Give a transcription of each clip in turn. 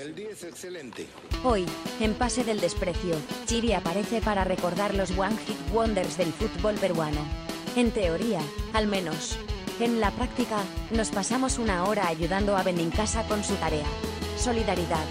El día es excelente. Hoy, en Pase del Desprecio, Chiri aparece para recordar los One Hit Wonders del fútbol peruano. En teoría, al menos. En la práctica, nos pasamos una hora ayudando a Benincasa con su tarea. Solidaridad.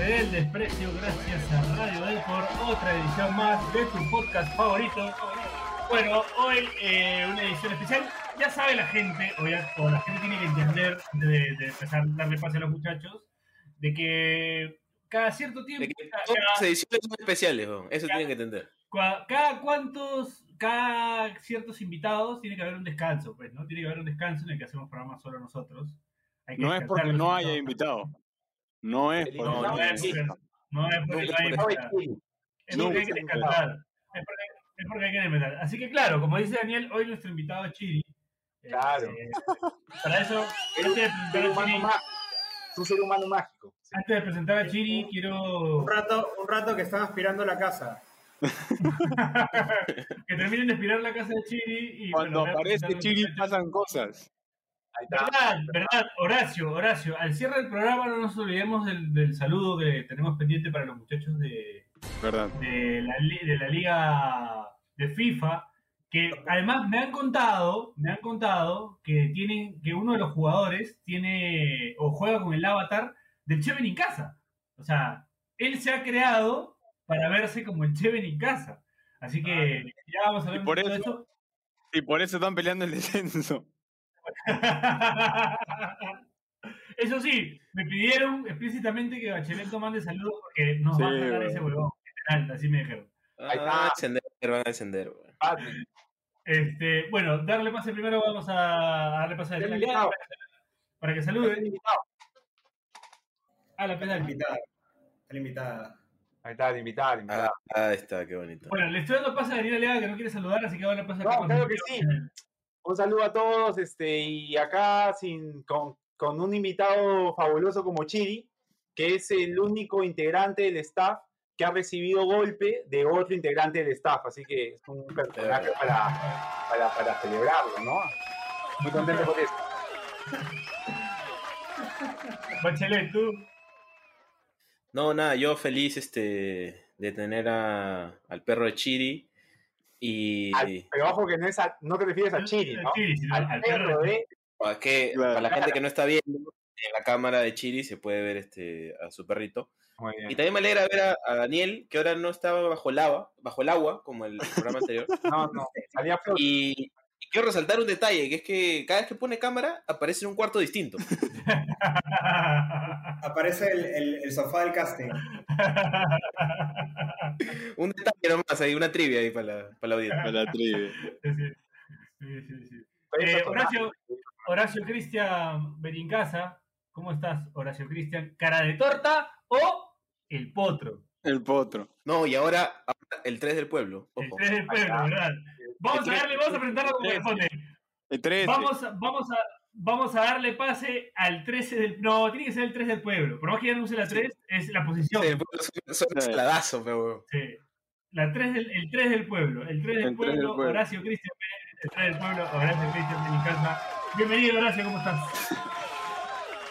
Pase del desprecio, gracias a Radio Del por otra edición más de tu podcast favorito. Bueno, hoy eh, una edición especial. Ya sabe la gente, o, ya- o la gente tiene que entender, de, de empezar a darle pase a los muchachos, de que cada cierto tiempo, De que cada- todas las ediciones son especiales, eso tienen que entender. cua- cada cuantos, cada ciertos invitados tiene que haber un descanso, pues, ¿no? Tiene que haber un descanso en el que hacemos programas solo nosotros. Hay que No es porque no haya invitado. No es porque No, no es no es porque no hay invitado. Es porque hay que. Es porque, hay que. Así que claro, como dice Daniel, hoy nuestro invitado es Chiri. Claro. eh, para eso, Es antes de un presentar ser a humano Chiri, un ser humano mágico. antes de presentar a Chiri, quiero Un rato, un rato que están aspirando la casa. que terminen de aspirar la casa de Chiri. Y, Cuando bueno, aparece Chiri pasan cosas. Verdad, verdad, Horacio, Horacio, al cierre del programa no nos olvidemos del, del saludo que tenemos pendiente para los muchachos de, ¿Verdad? de la, li- de la liga de FIFA, que además me han contado, me han contado que tienen, que uno de los jugadores tiene o juega con el avatar del Cheven en casa. O sea, él se ha creado para verse como el Cheven en casa. Así que ya vamos a ver Y por un poco de eso- Y por eso están peleando el descenso. Eso sí, me pidieron explícitamente que Bachelet mande saludos porque nos Sí, va a sacar ese huevón. Literal, así me dijeron. Ahí Ah, está. van a descender, van a descender. Este, bueno, darle pase primero, vamos a darle pase a la invitado. para, para que salude invitado. a la Está pedal. invitada. Está invitada. Ahí está, el invitado, el invitado. Ah, ahí está, qué bonito. Bueno, le estoy dando pase a Daniela Lega que no quiere saludar, así que ahora le pase a No, claro que sí. Un saludo a todos, este, y acá sin, con, con un invitado fabuloso como Chiri, que es el único integrante del staff que ha recibido golpe de otro integrante del staff, así que es un personaje para, para, para celebrarlo, ¿no? Muy contento por eso. Bachelet, tú. No, nada, yo feliz este, de tener a, al perro de Chiri y Al- pero ojo que no, es a- no te refieres a Chiri, ¿no? Chiri, sino Al al perro perro. de... para, que, Claro. para la gente que no está viendo, en la cámara de Chiri se puede ver este, a su perrito. Y también me alegra ver a, a Daniel, que ahora no estaba bajo el agua, bajo el agua, como el programa anterior. No, no, salía y quiero resaltar un detalle, que es que cada vez que pone cámara aparece en un cuarto distinto. Aparece el, el, el sofá del casting. Un detalle nomás, ahí una trivia ahí para la, para la audiencia. Para la trivia. Sí, sí, sí, sí. Hay Eh. Horacio, Horacio Cristian Berincasa, ¿cómo estás, Horacio Cristian? ¿Cara de torta o el potro? El potro. No, y ahora, ahora el 3 del pueblo. El Ojo. 3 del pueblo. ¿verdad? Vamos a darle, vamos a presentarlo como 13. Vamos, a- vamos, a, vamos a darle pase al 13 del. No, tiene que ser el 3 del pueblo. Por más que ya no use la 3, es la posición. Sí, el pueblo son- son un saladazo, pero Sí. La 3 del, el 3 del pueblo. El 3 del, El 3 pueblo, del pueblo. Horacio Cristian Pérez, el 3 del pueblo, Horacio Cristian Berincasa. Bienvenido, Horacio, ¿cómo estás?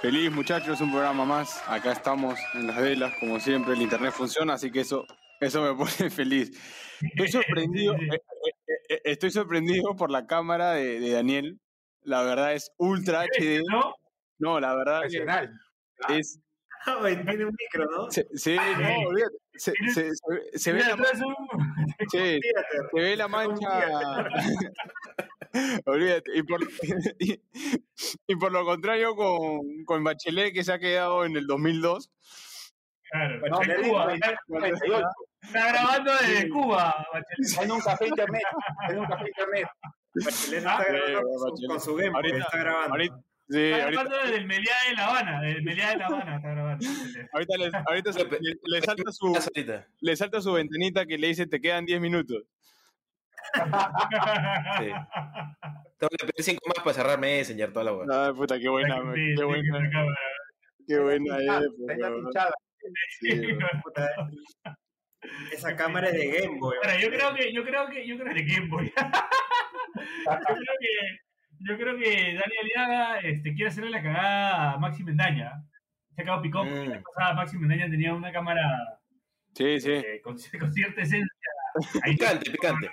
Feliz muchachos, un programa más. Acá estamos en las velas, como siempre. El internet funciona, así que eso, eso me pone feliz. Estoy sorprendido, Sí, sí. Eh, estoy sorprendido por la cámara de, de Daniel. La verdad es ultra HD. ¿No? No, la verdad Profesional. es. Oye, tiene un micro, ¿no? Se- no, olvídate, se, se- se- se ve la, sí, Theater. se ve la mancha. Olvídate. Y por, y, y por lo contrario, con, con Bachelet, que se ha quedado en el 2002. Claro, Bueno, en le Cuba. Está, 98. está grabando desde Cuba, Bachelet. En un café internet. En un café internet. Bachelet Ah, está grabando eh, con su, con su Game Ahorita- está grabando. ahorita- sí, Está ahorita, grabando desde el Meliá de La Habana. Desde el Meliá de La Habana está grabando. ahorita le, ahorita se- le, le salta su, ahorita. le salta su ventanita que le dice te quedan 10 minutos. Sí. Tengo que pedir 5 más para cerrar Messenger, toda la hueá. Ay, puta, qué buena, Sí, qué sí, buena, qué buena Ah, época. Está. Sí. Esa cámara es de Game Boy. Ahora, yo creo que, yo creo que, yo creo que Game Boy. yo creo que, yo creo que Dani Aliaga este, quiere hacerle la cagada a Maxi Mendaña. Se quedado picón Mm. la pasada Maxi Mendaña tenía una cámara Sí, sí. eh, con, con cierta esencia. Ahí Picante, picante.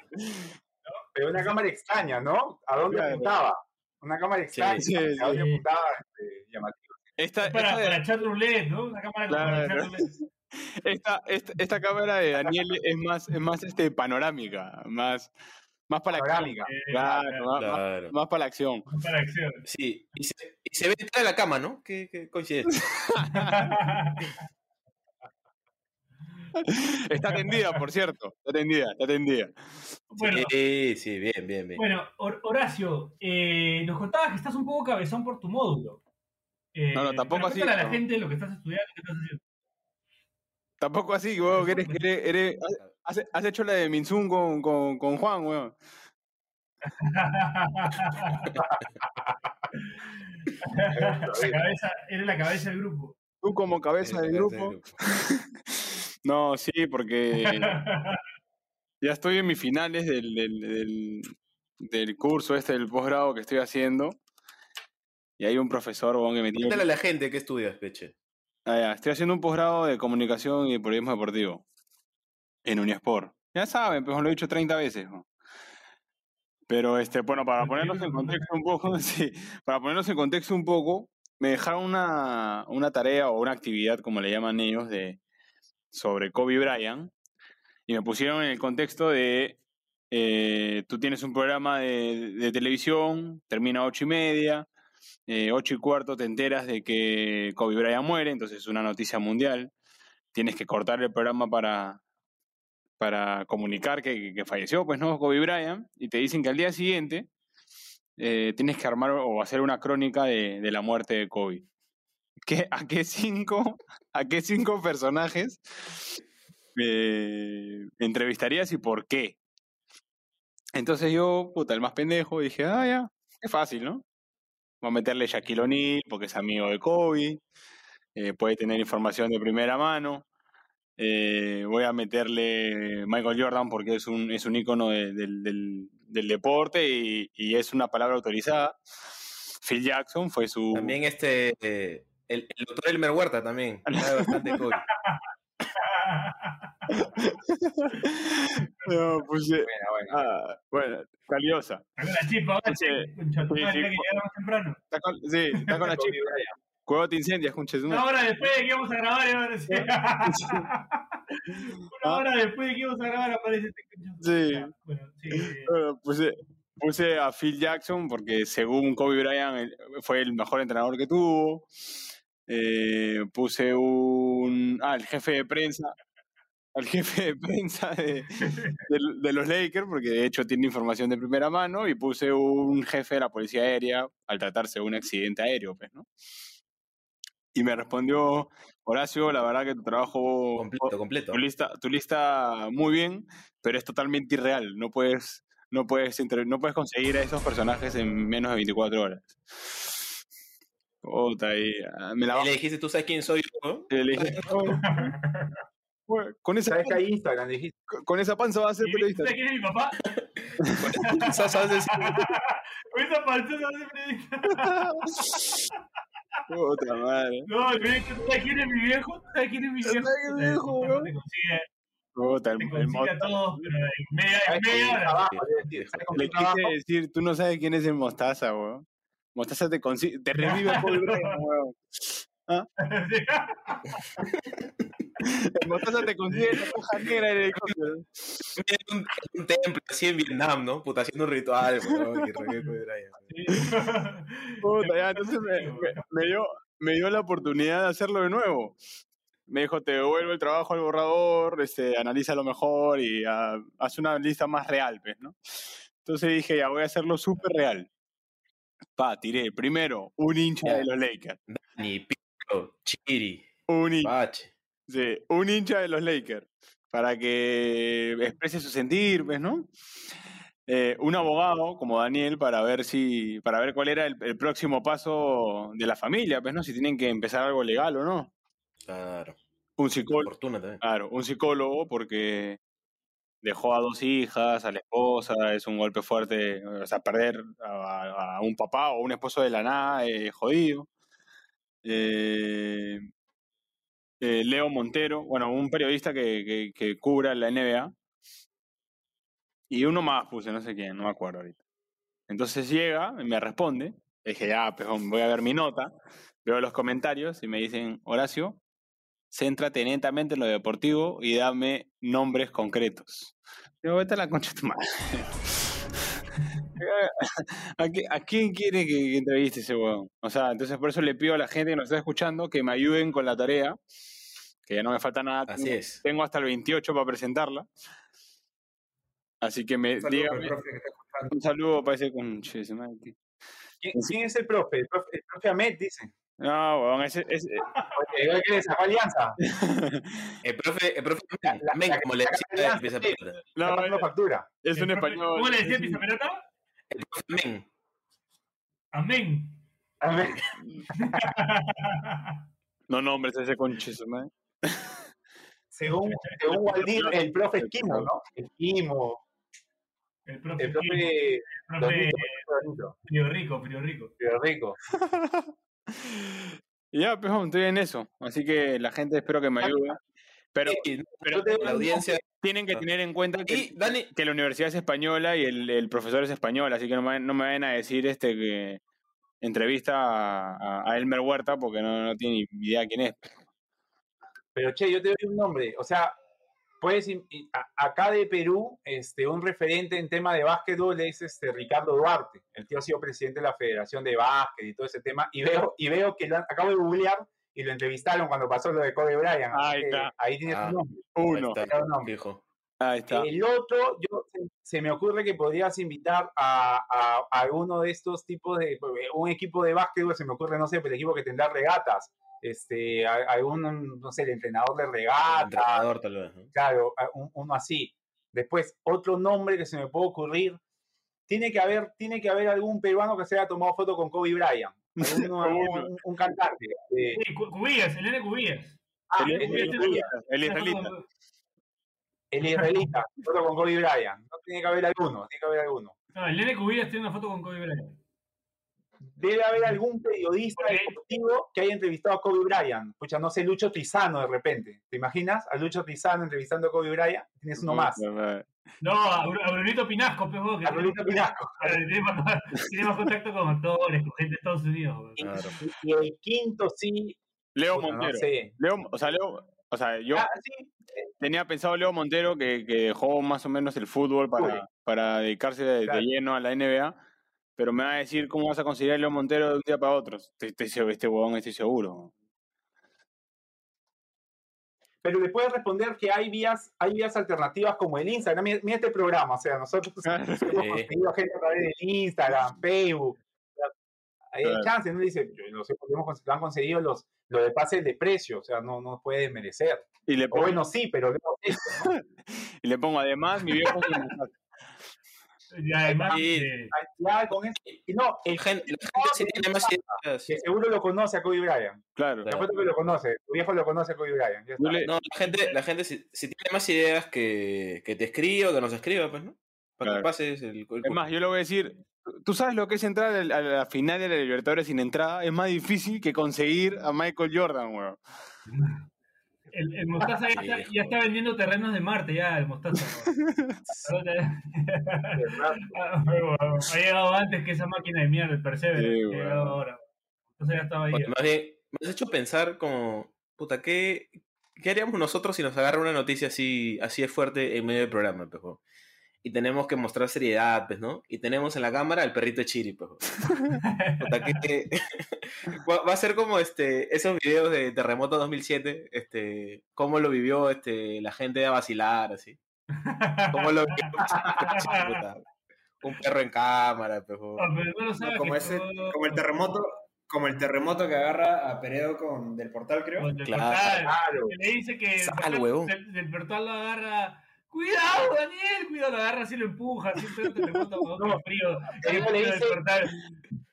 Pero una cámara extraña, ¿no? ¿A dónde Claro. apuntaba? Una cámara extraña. sí, ¿A dónde sí. apuntaba? Este, llamativo. Esta, para, esta, para echar roulette, ¿no? Una cámara como para Claro. echar roulette. Esta, esta, esta cámara de Daniel es más, es más este, panorámica, más, más para la acción. Panorámica. Eh, Claro, más, más- Claro. más para la acción. Para acción. Sí, y se, y se ve detrás de la cama, ¿no? Qué, qué coincidencia. Está tendida, por cierto. Está tendida, está tendida. bueno, Sí, sí, bien, bien, bien. bueno, Hor- Horacio, eh, nos contabas que estás un poco cabezón por tu módulo. Eh, No, no, tampoco pero así, a la no. gente lo que estás estudiando, qué estás haciendo. Tampoco así, weón, que eres, que eres, eres- has, has hecho la de Minsun con, con, con Juan, weón. la cabeza, eres la cabeza del grupo. Tú como cabeza del grupo. No, sí, porque ya estoy en mis finales del, del, del, del curso este del posgrado que estoy haciendo. Y hay un profesor, weón, que me tiene... Cuéntale a la gente qué estudias, Peche. Ah, ya, Estoy haciendo un posgrado de comunicación y periodismo deportivo en Unisport. Ya saben, pues lo he dicho 30 veces. ¿no? Pero este, bueno, para ponernos en contexto un poco, sí, para ponernos en contexto un poco, me dejaron una, una tarea o una actividad, como le llaman ellos, de sobre Kobe Bryant, y me pusieron en el contexto de eh, tú tienes un programa de, de televisión, termina a ocho y media, eh, ocho y cuarto te enteras de que Kobe Bryant muere, entonces es una noticia mundial. Tienes que cortar el programa para, para comunicar que, que falleció, pues no, Kobe Bryant, y te dicen que al día siguiente eh, tienes que armar o hacer una crónica de, de la muerte de Kobe. ¿Qué, a, qué cinco, ¿A qué cinco personajes eh, entrevistarías y por qué? Entonces yo, puta, el más pendejo, dije, ah, ya, es fácil, ¿no? A meterle Shaquille O'Neal porque es amigo de Kobe, eh, puede tener información de primera mano. Eh, voy a meterle Michael Jordan porque es un, es un ícono de- del, del- del deporte y, y es una palabra autorizada. Phil Jackson fue su... También este, eh, el, el doctor Elmer Huerta también. sabe bastante Kobe. No, puse- Bueno, bueno. ah, bueno, valiosa. Con la chispa, ahora Sí, sí, sí, temprano. Está con, sí, está con la. Bryant. Cuando te incendias, su Una hora después de que íbamos a grabar, aparece. Una hora después de que íbamos a grabar, aparece este concha tu Sí. Bueno, sí. eh, Bueno, puse, puse a Phil Jackson porque según Kobe Bryant fue el mejor entrenador que tuvo. Eh, puse un... Ah, el jefe de prensa. Al jefe de prensa de, de, de los Lakers, porque de hecho tiene información de primera mano, y puse un jefe de la policía aérea al tratarse de un accidente aéreo, pues, ¿no? Y me respondió, Horacio, la verdad que tu trabajo Completo, completo. tu lista, tu lista muy bien, pero es totalmente irreal. No puedes, no puedes, no puedes conseguir a esos personajes en menos de 24 horas. Puta, y, ah, me la Y le dijiste, ¿tú sabes quién soy yo? no? Le dije, "No, bueno, con, esa, ¿Sabes que hay Instagram? Dijiste. con esa panza va a ser ¿Y periodista. ¿Sabes quién es mi papá? Con esa panza se hace periodista. Puta madre. No, el periodista, ¿tú ¿sabes quién es mi viejo? ¿Tú ¿Sabes quién es mi viejo? ¿Sabes quién es mi viejo, Te weón? consigue, Puta, el, te el consigue a todos, pero en media, en ¿Sabes con media Le quise decir, tú no sabes quién es el Mostaza, weón. Mostaza te, te revive el Kobe Bryant, El Mostaza te consigue la hoja negra en el un, un templo así en Vietnam, ¿no? Puta, haciendo un ritual, y. Puta, ya, entonces me, me- me dio, me dio la oportunidad de hacerlo de nuevo. Me dijo, te devuelvo el trabajo al borrador, este, analízalo mejor y ah, haz una lista más real, pues, ¿no? Entonces dije, ya voy a hacerlo súper real. Pa, tiré. Primero, un hincha de los Lakers. Ni Chiri, Un hincha, sí, un hincha de los Lakers. Para que exprese su sentir, pues, ¿no? Eh, un abogado como Daniel para ver si, para ver cuál era el, el próximo paso de la familia, pues, ¿no? Si tienen que empezar algo legal o no. Claro. un psicólogo, claro, un psicólogo porque dejó a dos hijas, a la esposa, es un golpe fuerte, o sea, perder a, a un papá o un esposo de la nada, es jodido. Eh, eh, Leo Montero, bueno, un periodista que, cubra la NBA. Y uno más puse, no sé quién, no me acuerdo ahorita. Entonces llega y me responde. Dije, ya, pejón, voy a ver mi nota. Veo los comentarios y me dicen, Horacio, céntrate netamente en lo deportivo y dame nombres concretos. Digo, vete a la concha de tu madre. ¿A, qui- a quién quiere que, que entreviste ese huevón? O sea, entonces por eso le pido a la gente que nos está escuchando que me ayuden con la tarea, que ya no me falta nada. Así tengo, es. tengo hasta el 28 para presentarla. Así que me escuchando. un saludo para ese conche de. ¿Quién, quién es el profe? El profe, el profe Ahmed, dice. No, huevón, ese, ese- Oye, ¿igual que le sacó alianza? El profe, el profe La- la- men, como le decía la- el Pizapelota. no, factura. es un español. ¿Cómo le decía Pizapelota? El profe men. Amén. Ahmed. No nombres ese su madre. Según, según Waldir, el profe Esquimo, ¿no? Esquimo. El profe. El profe el profe Frío Rico, Frío Rico. Río Rico. Ya, pues, estoy en eso. Así que la gente espero que me ayude. Pero, te- la audiencia. Tienen que tener en cuenta que, Y Dani, que la universidad es española y el, el profesor es español, así que no me, no me vayan a decir este que entrevista a, a- a Elmer Huerta porque no, no tiene ni idea quién es. Pero che, yo te doy un nombre. O sea, puedes acá de Perú, este, un referente en tema de básquetbol es este Ricardo Duarte. El tío ha sido presidente de la Federación de Básquet y todo ese tema. Y veo, y veo que lo han- acabo de googlear y lo entrevistaron cuando pasó lo de Kobe Bryant. Ahí está. Ahí tienes Ah. un nombre. Uno. Ahí está, nombre. Ahí está. El otro, yo, se, me ocurre que podrías invitar a, a, a alguno de estos tipos de, un equipo de básquetbol, se me ocurre, no sé, el equipo que tendrá regatas, este, a- algún, no sé, el entrenador de El regatas, entrenador, tal vez. ¿no? claro, un- uno así. Después, otro nombre que se me puede ocurrir, tiene que haber, tiene que haber algún peruano que se haya tomado foto con Kobe Bryant, un, un cantante. eh, Sí, Cu- Cubillas, el nene Cubillas. ah, El, el, el- el- el- el israelita. el israelita, foto con Kobe Bryant, no tiene que haber alguno, tiene que haber alguno. No, el nene Cubillas tiene una foto con Kobe Bryant. debe haber algún periodista deportivo que haya entrevistado a Kobe Bryant. Pucha, no sé, Lucho Tizano de repente. ¿Te imaginas? A Lucho Tizano entrevistando a Kobe Bryant. Tienes uno más. No, a, Bru- a Brunito Pinasco, pues, vos, que A Brunito Pinasco. tiene más, tiene más contacto con actores, con gente de Estados Unidos. Claro. Y el quinto sí. Leo Montero. No sé. Leo, o sea, Leo, o sea, yo Ah, sí. tenía pensado Leo Montero que, que dejó más o menos el fútbol para, para dedicarse de, lleno a la NBA, pero me va a decir cómo vas a conseguir a Leo Montero de un día para otro. Estoy, estoy seguro- este huevón estoy seguro. Pero le puedes responder que hay vías, hay vías alternativas como el Instagram. Mira, mira este programa, o sea, nosotros hemos Sí. conseguido gente a través del Instagram, Facebook. Hay Claro. chance, ¿no? Dice, yo no sé por qué hemos han conseguido los, lo de pases de precio, o sea, no, no puede merecer. Y le O pongo, bueno, sí, pero no y le pongo además mi viejo Y además, Y- eh, Ya, con eso. Y no, el La gente, la gente sí tiene más ideas. que seguro lo conoce a Kobe Bryant. Claro. Te apuesto que lo conoce. Tu viejo lo conoce a Kobe Bryant. No, la gente, la gente si, si tiene más ideas que, que te escriba o que nos escriba, pues, ¿no? Para Claro. que pases el, el Es más, yo le voy a decir, ¿tú sabes lo que es entrar a la, a la final de la Libertadores sin entrada? Es más difícil que conseguir a Michael Jordan, weón. El, el Mostaza ya está, ya está vendiendo terrenos de Marte, ya, el Mostaza. Ah, ha llegado antes que esa máquina de mierda, el Perseverance. Sí, ha llegado ahora. Entonces ya estaba ahí. Oye, más bien, me has hecho pensar como, puta, ¿qué, qué haríamos nosotros si nos agarra una noticia así, así de fuerte en medio del programa, pues, weón? Y tenemos que mostrar seriedad, pues, ¿no? Y tenemos en la cámara al perrito de Chiri, pues. ¿qué- va, va a ser como este, esos videos de Terremoto 2007, este, cómo lo vivió este, la gente a vacilar, así. Cómo lo vivió, puta, Un perro en cámara, pues. Ah, no sabes. como, que ese, todo- como el terremoto, como el terremoto que agarra a Peredo con del portal, creo. el Claro. portal, Claro. que le dice que el Sal, portal- del, del portal lo agarra. Cuidado, Daniel, cuidado, lo agarra así lo empuja, así terremoto, huevón, No, frío. Qué le dice-.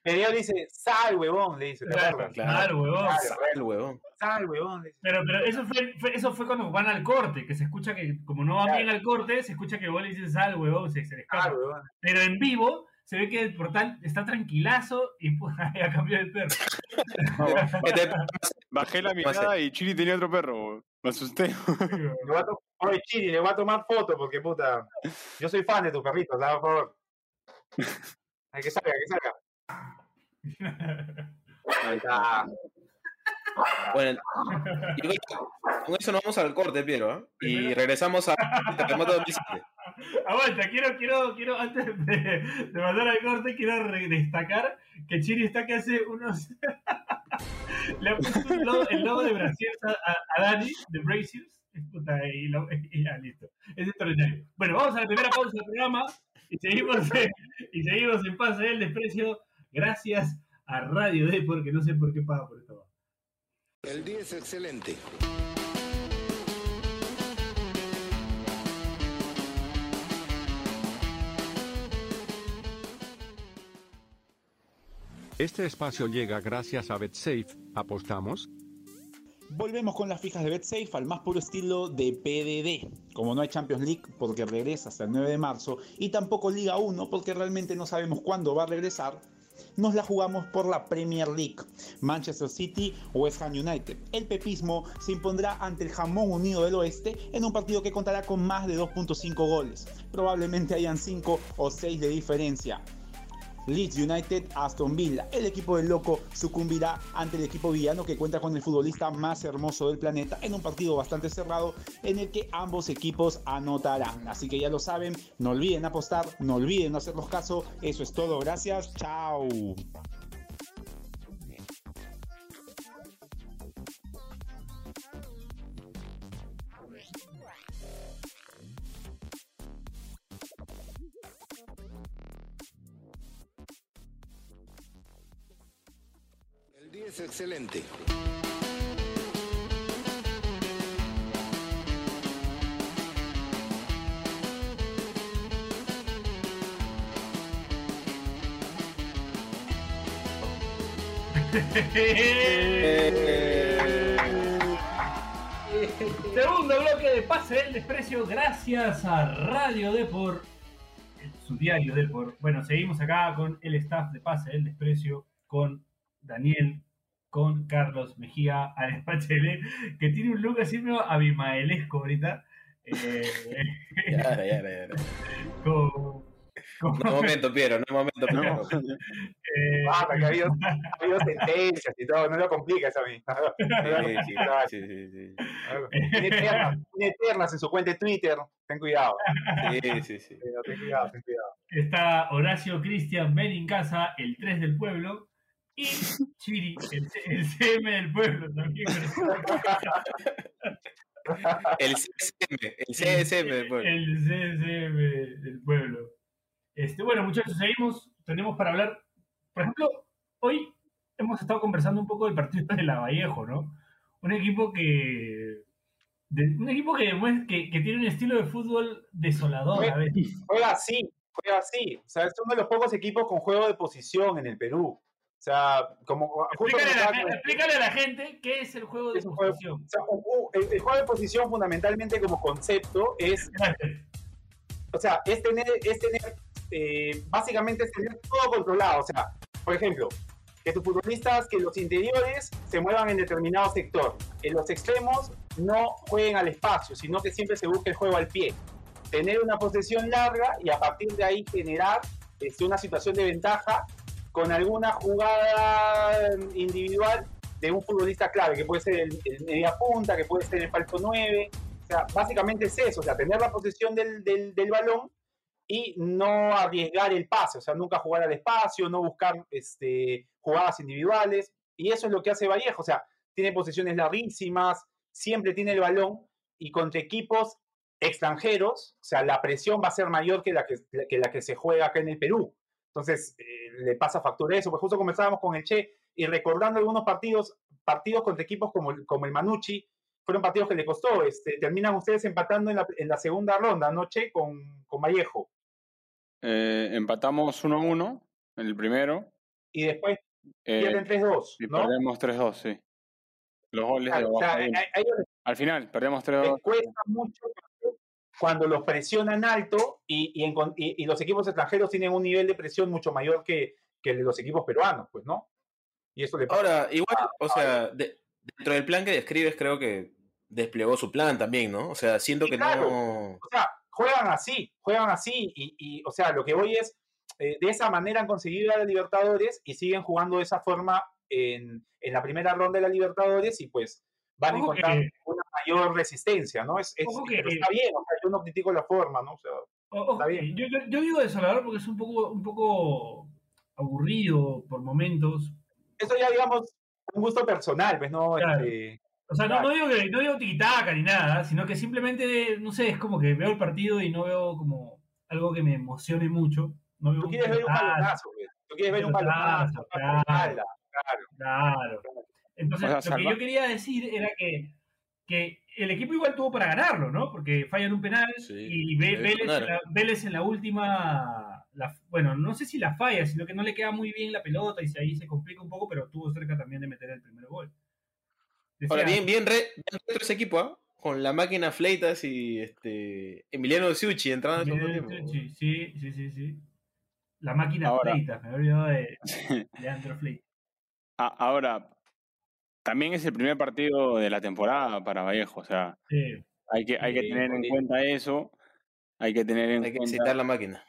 Peredo dice, sal, huevón, le dice. ¿te Claro, claro, huevón. Claro. El huevón. Sal, huevón. le dice. Pero, pero eso fue, fue- eso fue cuando van al corte, que se escucha que, como no van Claro. bien al corte, se escucha que vos le dices sal, huevón, se, se le escapa. Sal, huevón. Pero en vivo se ve que el portal está tranquilazo y pues, ya cambió el perro. Bajé la mirada y Chiri tenía otro perro. Me asusté. Le voy a to- Oye, Chiri, le voy a tomar foto porque, puta, yo soy fan de tus perritos, ¿sabes? por favor. Hay que salga, que salga. Ahí está. Bueno, y con, con eso nos vamos al corte, Piero. ¿ah? Y regresamos a Terremoto 2007. Aguanta, quiero, quiero, quiero, antes de, de pasar al corte, quiero destacar que Chiri está que hace unos. Le ha puesto logo- el logo de Brasil a, Dani, de Braziers. Puta, y, lo- y ya, listo. Es extraordinario. Bueno, vamos a la primera pausa del programa y seguimos en, y seguimos en Pase del Desprecio. Gracias a Radio D, porque no sé por qué paga por esto. El día es excelente. Este espacio llega gracias a BetSafe. ¿Apostamos? Volvemos con las fijas de BetSafe al más puro estilo de PDD. Como no hay Champions League porque regresa hasta el 9 de marzo y tampoco Liga 1 porque realmente no sabemos cuándo va a regresar, nos la jugamos por la Premier League. Manchester City, West Ham United. El pepismo se impondrá ante el jamón unido del oeste en un partido que contará con más de 2.5 goles. Probablemente hayan 5 o 6 de diferencia. Leeds United, Aston Villa. El equipo del loco sucumbirá ante el equipo villano que cuenta con el futbolista más hermoso del planeta en un partido bastante cerrado en el que ambos equipos anotarán. Así que ya lo saben, no olviden apostar, no olviden hacernos caso. Eso es todo, gracias, chao. Excelente. Segundo bloque de Pase del Desprecio, gracias a Radio Depor, su diario Depor. Bueno, seguimos acá con el staff de Pase del Desprecio, con Daniel, con Carlos Mejía, Alex Pachele, que tiene un look así medio abimaelesco ahorita. Eh, Ya, ya, ya, ya. con, con- No momento, Piero, no momento, Piero. eh, Basta, que ha habido, ha habido sentencias y todo, no lo compliques a mí. Sí, sí, sí, sí, sí. Tiene eternas, tiene eternas en su cuenta de Twitter, ten cuidado. Sí, sí, sí. Pero Ten cuidado, ten cuidado. está Horacio Cristian Benincasa, el 3 del pueblo, y Chiri, el, C- el CM del pueblo también. El CSM, el CSM del pueblo. El CSM del pueblo. Este, bueno, muchachos, seguimos. Tenemos para hablar. Por ejemplo, hoy hemos estado conversando un poco del partido de Lavallejo, ¿no? Un equipo que. de- un equipo que, demuestra- que, que tiene un estilo de fútbol desolador a veces. Juega así, juega así. O sea, es uno de los pocos equipos con juego de posición en el Perú. O sea, como justo Explícale a, la, gente- explícale a la gente qué es el juego de un juego- posición. o sea, el, el juego de posición fundamentalmente como concepto es, o sea, es tener, es tener eh, básicamente es tener todo controlado. O sea, por ejemplo, que tus futbolistas, que los interiores se muevan en determinado sector, que los extremos no jueguen al espacio, sino que siempre se busque el juego al pie. Tener una posesión larga y a partir de ahí generar este, una situación de ventaja con alguna jugada individual de un futbolista clave, que puede ser el, media punta, que puede ser el falso 9. O sea, básicamente es eso, o sea, tener la posesión del, del- del balón y no arriesgar el pase, o sea, nunca jugar al espacio, no buscar este, jugadas individuales. Y eso es lo que hace Vallejo, o sea, tiene posesiones larguísimas, siempre tiene el balón y contra equipos extranjeros, o sea, la presión va a ser mayor que la que, que la que se juega acá en el Perú. Entonces, eh, le pasa factura eso. Pues justo comenzábamos con el Che y recordando algunos partidos, partidos contra equipos como, el- como el Manucci, fueron partidos que le costó. Este, terminan ustedes empatando en la, en la segunda ronda, ¿no, Che? Con, con Vallejo. Eh, empatamos 1-1 en el primero y después Eh, pierden 3-2, y ¿no? perdemos 3-2, sí. Los goles Claro, de o sea, Al final, perdemos les 3-2. cuesta mucho cuando los presionan alto y, y, en con- y- y los equipos extranjeros tienen un nivel de presión mucho mayor que, que el de los equipos peruanos, pues, ¿no? Y eso le pasa. Ahora, igual, o sea, de- dentro del plan que describes, creo que desplegó su plan también, ¿no? O sea, siento que claro. no. O sea, juegan así, juegan así y, y, o sea, lo que voy es, eh, de esa manera han conseguido a la Libertadores y siguen jugando de esa forma en, en la primera ronda de la Libertadores y pues van a Ojo encontrar que- una mayor resistencia, ¿no? Es, es- que- pero está bien, o sea, yo no critico la forma, ¿no? O sea, ojo, Está bien. Yo, yo, yo digo desolador porque es un poco, un poco aburrido por momentos. eso ya, digamos, un gusto personal, pues, ¿no? Claro. Este, O sea, no, Claro. no digo que no digo tiquitaca ni nada, sino que simplemente, no sé, es como que veo el partido y no veo como algo que me emocione mucho. No veo tú quieres ver un balonazo, pues, tú quieres ver un balonazo, claro. Claro. Entonces, O sea, lo que yo quería decir era que, que el equipo igual tuvo para ganarlo, ¿no? Porque fallan un penal Sí, y Vélez, en claro. la, Vélez en la última, la- bueno, no sé si la falla, sino que no le queda muy bien la pelota y se- ahí se complica un poco, pero estuvo cerca también de meter el primer gol. Ahora, bien, bien, re, bien retro ese equipo, ¿ah? Con la máquina Fleitas y este Emiliano Siuchi entrando en el segundo tiempo. Sí, sí, sí, sí, sí. La máquina Ahora. Fleitas, me había olvidado de, de Andro Fleitas. Ahora, también es el primer partido de la temporada para Vallejo. O sea, Sí. hay que, hay que Sí, tener en sí. cuenta eso. Hay que tener en Hay que cuenta. excitar la máquina.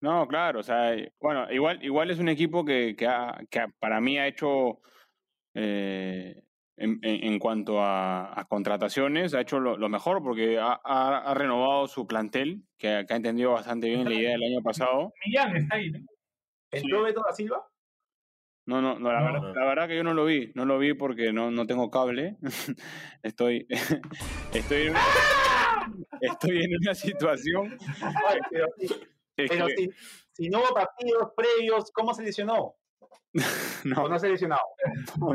No, claro, o sea, bueno, igual, igual es un equipo que, que, ha- que ha- para mí ha hecho, eh, en, en- en cuanto a, a contrataciones, ha hecho lo, lo mejor porque ha, ha- ha renovado su plantel, que, que ha entendido bastante bien la idea del año pasado. Millán está ahí, ¿no? ¿Entró Beto da Silva? No, no, no, la, No. verdad, la verdad que yo no lo vi, no lo vi porque no, no tengo cable. estoy, estoy, en una, estoy en una situación. Ay, pero sí, pero que- si, si no hubo partidos previos, ¿cómo se lesionó? no, ¿O no se lesionó? No,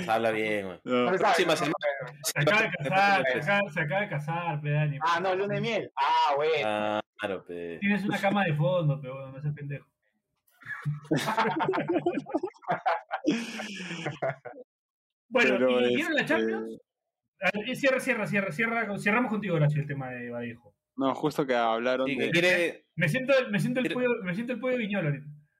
se habla bien, güey. Próxima semana. Se acaba de casar, se acaba, se acaba de casar, pe, Dani. Ah, no, luna de miel. Ah, bueno. Claro, pe. Tienes una cama de fondo, pero bueno, no seas pendejo. bueno, Pero, ¿y vieron la este, Champions? A ver, eh, Cierra, cierra, cierra, cierra. Cerramos contigo, Horacio, el tema de Vallejo. No, justo que hablaron Sí, de que quiere. Me siento, me siento el pollo, me siento el pollo viñolo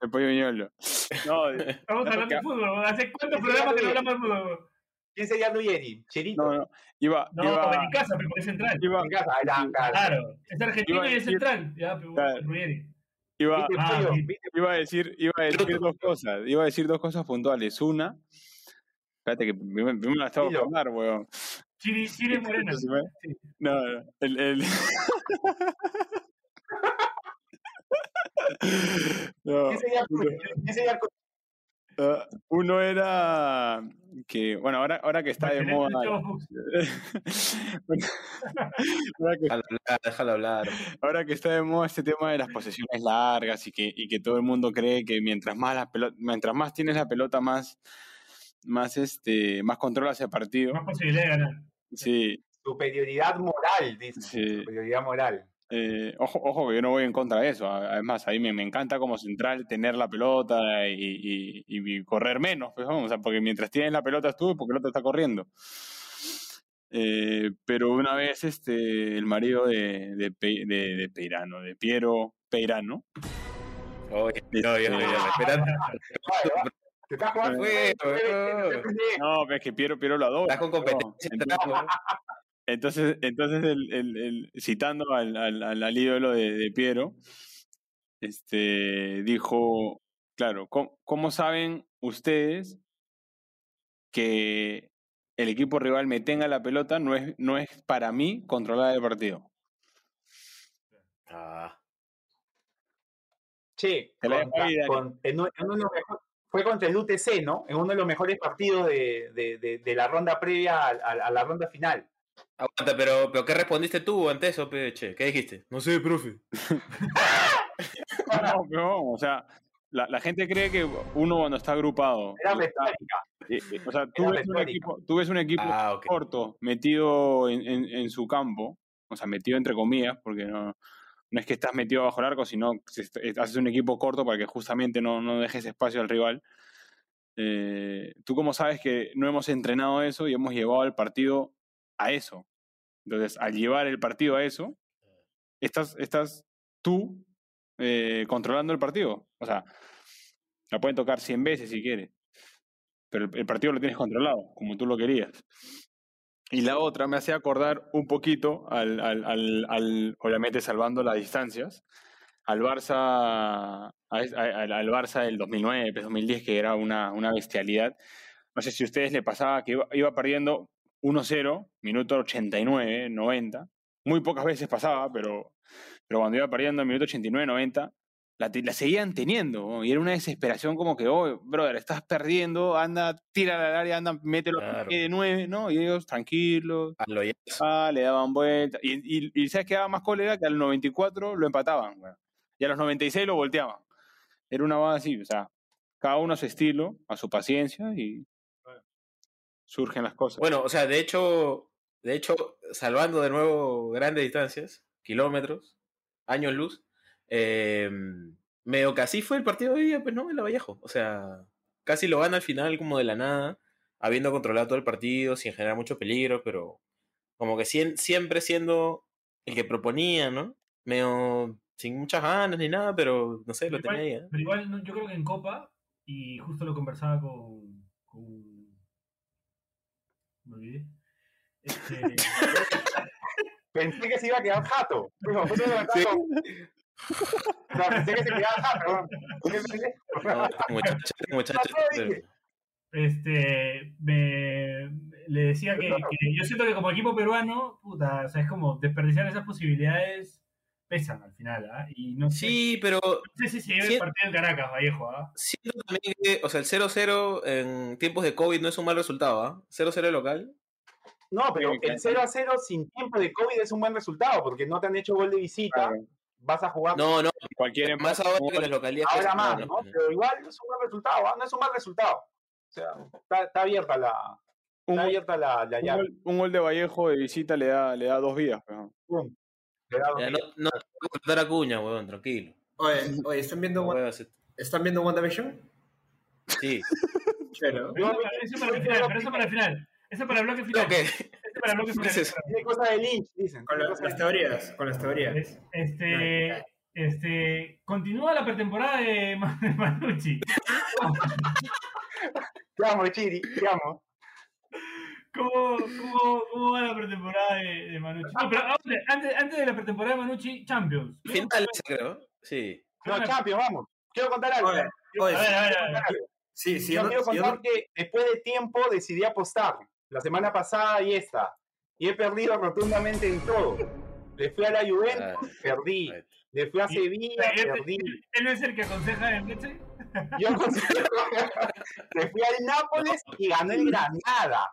el pollo viñolo. No, Estamos No, hablando de fútbol. ¿Hace cuántos programas que no hablamos de fútbol? ¿Quién sería Luyeri? ¿Chirito? no, no, iba, No, iba, en casa, pero es central. iba, En casa, ahí está, claro. Claro, es argentino Iba y es central. Ya, pero Claro. Ruggeri. Iba, ¿Viste, Ah, iba a decir, iba a decir dos cosas, iba a decir dos cosas puntuales. Una, espérate que primero tengo que Dilo. hablar, weón. Chiri, Chiri Morena. No, no, el, el... No. ¿Quién sería ah, uno era que, bueno, ahora, ahora que está de moda. Ahora, que, Déjalo hablar, déjalo hablar. ahora que está de moda este tema de las posesiones largas y que, y que todo el mundo cree que mientras más la pelota, mientras más tienes la pelota, más, más este, más controlas el partido. Más posibilidad de ganar. Sí, Superioridad moral, dice. Sí. Superioridad moral. Eh, ojo, ojo que yo no voy en contra de eso. Además, a mí me, me encanta como central tener la pelota y, y- y- correr menos. Pues, vamos, o sea, porque mientras tienes la pelota tú, porque el otro está corriendo. Eh, pero una vez este, el marido de, de, Pe- de, de Peirano, de Piero Peirano, Oye, oye, respetando. ¿Te estás jugando? No, es que Piero, Piero lo adora. Estás con competencia. ¿no? Entonces, entonces, entonces el, el- el- citando al, al, al- al ídolo de, de Piero, este, dijo, claro, ¿cómo, cómo saben ustedes que el equipo rival me tenga la pelota? No es, no es para mí controlar el partido. Ah, con- en uno- de los mejor- fue contra el UTC, ¿no? En uno de los mejores partidos de, de- de- de la ronda previa a, a- a la ronda final. Aguanta, pero, pero ¿qué respondiste tú ante eso, peche? ¿Qué dijiste? No sé, profe. No, pero, o sea, la, la gente cree que uno cuando está agrupado, Era está- eh, eh, o sea, tú Era ves, un equipo, tú ves un equipo Ah, corto metido en, en- en su campo, o sea, metido entre comillas, porque no, no es que estás metido bajo el arco, sino que eh, haces un equipo corto para que justamente no, no dejes espacio al rival. Eh, ¿Tú cómo sabes que no hemos entrenado eso y hemos llevado el partido a eso? Entonces, al llevar el partido a eso, estás, estás tú eh, controlando el partido. O sea, la pueden tocar 100 veces si quieres, pero el, partido lo tienes controlado, como tú lo querías. Y la otra me hace acordar un poquito, al, obviamente salvando las distancias, al Barça, al Barça del 2009, 2010, que era una, una bestialidad. No sé si a ustedes le pasaba que iba, iba perdiendo 1-0, minuto 89, 90. Muy pocas veces pasaba, pero, pero cuando iba perdiendo en minuto 89, 90, la, la seguían teniendo. ¿no? Y era una desesperación como que, oh, brother, estás perdiendo, anda, tira al área, anda, mételo Claro. de nueve, ¿no? Y ellos tranquilos, A lo ah, le daban vuelta. Y, y, y ¿sabes qué daba más cólera? Que al 94 lo empataban, weón. Y a los 96 lo volteaban. Era una base así, o sea, cada uno a su estilo, a su paciencia y surgen las cosas. Bueno, o sea, de hecho, de hecho, salvando de nuevo grandes distancias, kilómetros, años luz, eh, medio así fue el partido de hoy día, pues no, en la Vallejo. O sea, casi lo gana al final como de la nada, habiendo controlado todo el partido, sin generar mucho peligro, pero como que siempre siendo el que proponía, ¿no? Medio sin muchas ganas ni nada, pero no sé, lo Pero tenía igual, ahí. ¿eh? pero igual no- yo creo que en Copa, y justo lo conversaba con. con me olvidé. Este, Pensé que se iba a quedar jato. Digo, justo lo que estaba con- O sea, pensé que se quedaba jato. ¿no? No, muchacho, muchacho, este, me, le decía que, que yo siento que como equipo peruano, puta, o sea, es como desperdiciar esas posibilidades pesan al final, ¿ah? Y no sé, Sí, pero no sé si se lleve sí- el partido en Caracas, Vallejo, ¿ah? Siento también que, o sea, el 0-0 en tiempos de COVID no es un mal resultado, ¿ah? 0-0 local. No, pero el 0 a 0 sin tiempo de COVID es un buen resultado porque no te han hecho gol de visita. Claro. Vas a jugar No, no, Cualquier más ahora que las localidades. ahora no, más, no, ¿no? no. Pero igual es un buen resultado, ¿ah? no es un mal resultado. O sea, está, está abierta la, un, está gol, abierta la, la un llave. gol- un gol de Vallejo de visita le da, le da dos vidas. pero- Ya, no, no te voy a cortar a cuña, weón, tranquilo. Oye, oye, ¿están viendo, No One- ¿están viendo WandaVision? Sí. ¿no? Pero eso, para, el final, pero eso para el final. Eso para el bloque final. No, ¿qué? Eso para el bloque ¿Qué final. es cosa de Lynch, dicen. Con la- de las teorías, con las teorías. Es- Este, este, continúa la pretemporada de Manucci. Te amo, Chiri, te amo. ¿Cómo, cómo, cómo va la pretemporada de, de Manucci? No, pero antes, antes, antes de la pretemporada de Manucci, Champions. Final, creo. Sí. No, Champions, vamos. Quiero contar algo. Oye, A oye, ver, a ver, a ver. Contar algo. sí, sí, Yo yo, quiero yo contar no- que después de tiempo decidí apostar. La semana pasada y esta. Y he perdido rotundamente en todo. Le fui a la Juventus, perdí. Right. Le fui a Sevilla, ¿Él, perdí. él no es el que aconseja en leche? Yo considero- Le fui al Nápoles y ganó el Granada.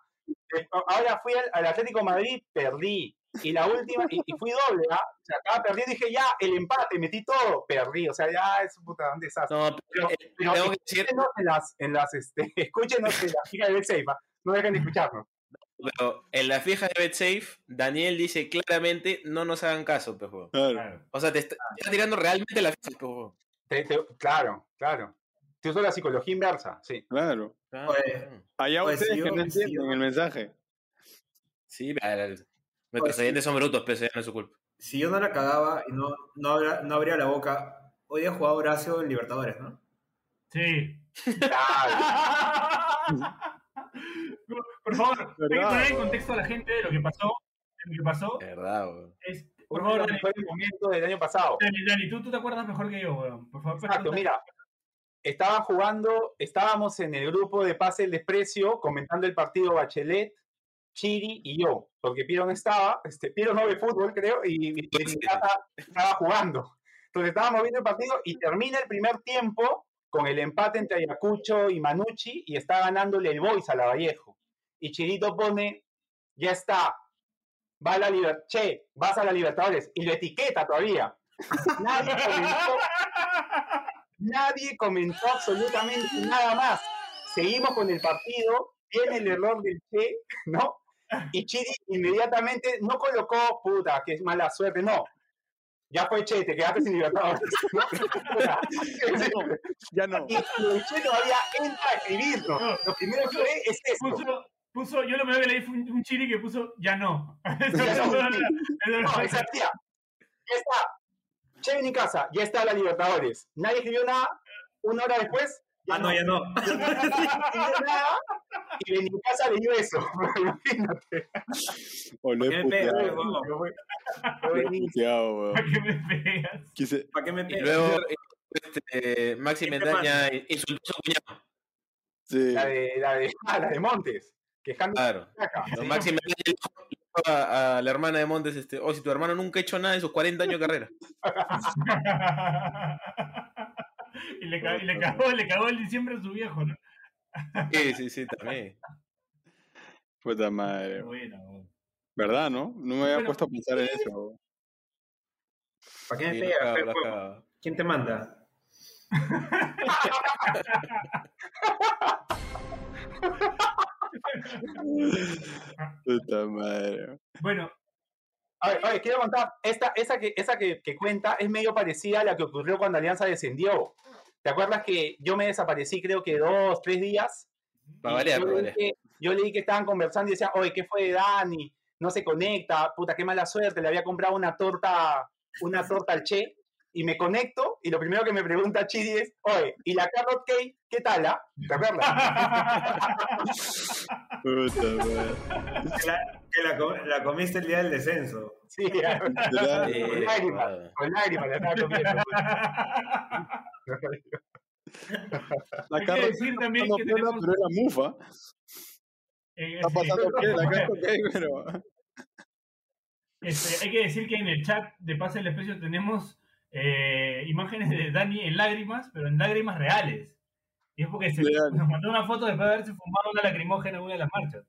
Eh, Ahora fui al, al Atlético Madrid, perdí. Y la última, y, y fui doble, ¿ah? O sea, acaba perdiendo y dije, ya, el empate, metí todo, perdí. O sea, ya es puta, un desastre. No, pero, Pero, eh, pero tengo que decir, escúchenos en las, en las, este, escúchenos en la fija de Betsafe, ¿ah? no dejen de escucharnos. pero en la fija de BetSafe, Daniel dice claramente, no nos hagan caso, pues, weón. Claro. O sea, te está, te está tirando realmente la fija, pues, weón. Te- te- claro, claro. Tú usas la psicología inversa, sí. Claro. Oye. Allá Pues ustedes sí, que no sí, entienden yo- el mensaje. Sí, nuestros Pues sí. oyentes son brutos, pese no es su culpa. si yo no la cagaba y no, no, abra- no abría la boca, hoy ha jugado Horacio en Libertadores, ¿no? Sí. Claro. Por favor, hay que ¿Verdad, poner en contexto a la gente de lo que pasó. de Lo que pasó verdad, weón. es, por favor, Dani, mejores momentos del año pasado. Dani, Dani, tú, tú te acuerdas mejor que yo, weón. Por favor, Exacto, mira. Estaban jugando, estábamos en el grupo de Pase el Desprecio comentando el partido Bachelet, Chiri y yo, porque Piero no estaba, este, Piero no ve fútbol, creo, y, estaba jugando. Entonces estábamos viendo el partido y termina el primer tiempo con el empate entre Ayacucho y Manucci y está ganándole el Boys a la Vallejo. Y Chirito pone, ya está, va a la che, vas a la Libertadores, y lo etiqueta todavía. Nadie comentó, nadie comentó absolutamente nada más. Seguimos con el partido, viene el error del Che, ¿no? Y Chiri inmediatamente no colocó, puta, que es mala suerte, no. ya fue Che, te quedaste sin Libertadores. Ya no. y el Che todavía entra a escribirnos. No. Lo primero que ve es esto. Puso, puso, yo lo primero que leí fue un, un chiri que puso ya no. Eso no, no. no. Che en casa, ya está la Libertadores. Nadie escribió nada. Una hora después, ya Ah, no, ya no. no escribió nada. Y en mi casa leyó eso. Imagínate. O lo ¿Qué he me pegas, puteado. huevón? Lo he puteado, weón. ¿Para qué me pegas? Quise- ¿Para qué me Y luego este, Maxi ¿Qué te Mendaña insultó a su cuñado. Sí. La de, la de, ah, la de Montes. Quejando Claro. No, Maxi Mendaña dijo a, a la hermana de Montes, este, oh, si tu hermano nunca ha hecho nada en sus 40 años de carrera. y le, ca- y le cagó, le cagó el diciembre a su viejo, ¿no? Sí, sí, sí, también. Puta madre. Bueno. ¿Verdad, no? No me había Bueno, puesto a pensar en eso. ¿Para qué me Sí, lo pegas? cagaba, pe, lo huevón? cagaba. ¿Quién te manda? Puta madre. Bueno, A ver, oye, quiero contar, esta, esa, que, esa que, que cuenta es medio parecida a la que ocurrió cuando Alianza descendió. ¿Te acuerdas que yo me desaparecí creo que dos, tres días? Variar, yo, para leí variar. que, yo leí que estaban conversando y decían, oye, ¿qué fue de Dani? No se conecta, puta, qué mala suerte, le había comprado una torta, una torta al Che, y me conecto, y lo primero que me pregunta Chidi es, oye, ¿y la carrot cake qué tal, ah? ¿Te acuerdas? Puta la, que la, com- la comiste el día del descenso. Sí, con lágrimas, con lágrimas la estaba comiendo. La Hay que carro decir también no que piola, tenemos- pero es la mufa. eh, Está pasando qué, la carro qué, pero. Este, hay que decir que en el chat de Pase el Especio tenemos eh, imágenes de Dani en lágrimas, pero en lágrimas reales. Y es porque se nos mandó una foto después de haberse fumado una lacrimógena en una de las marchas.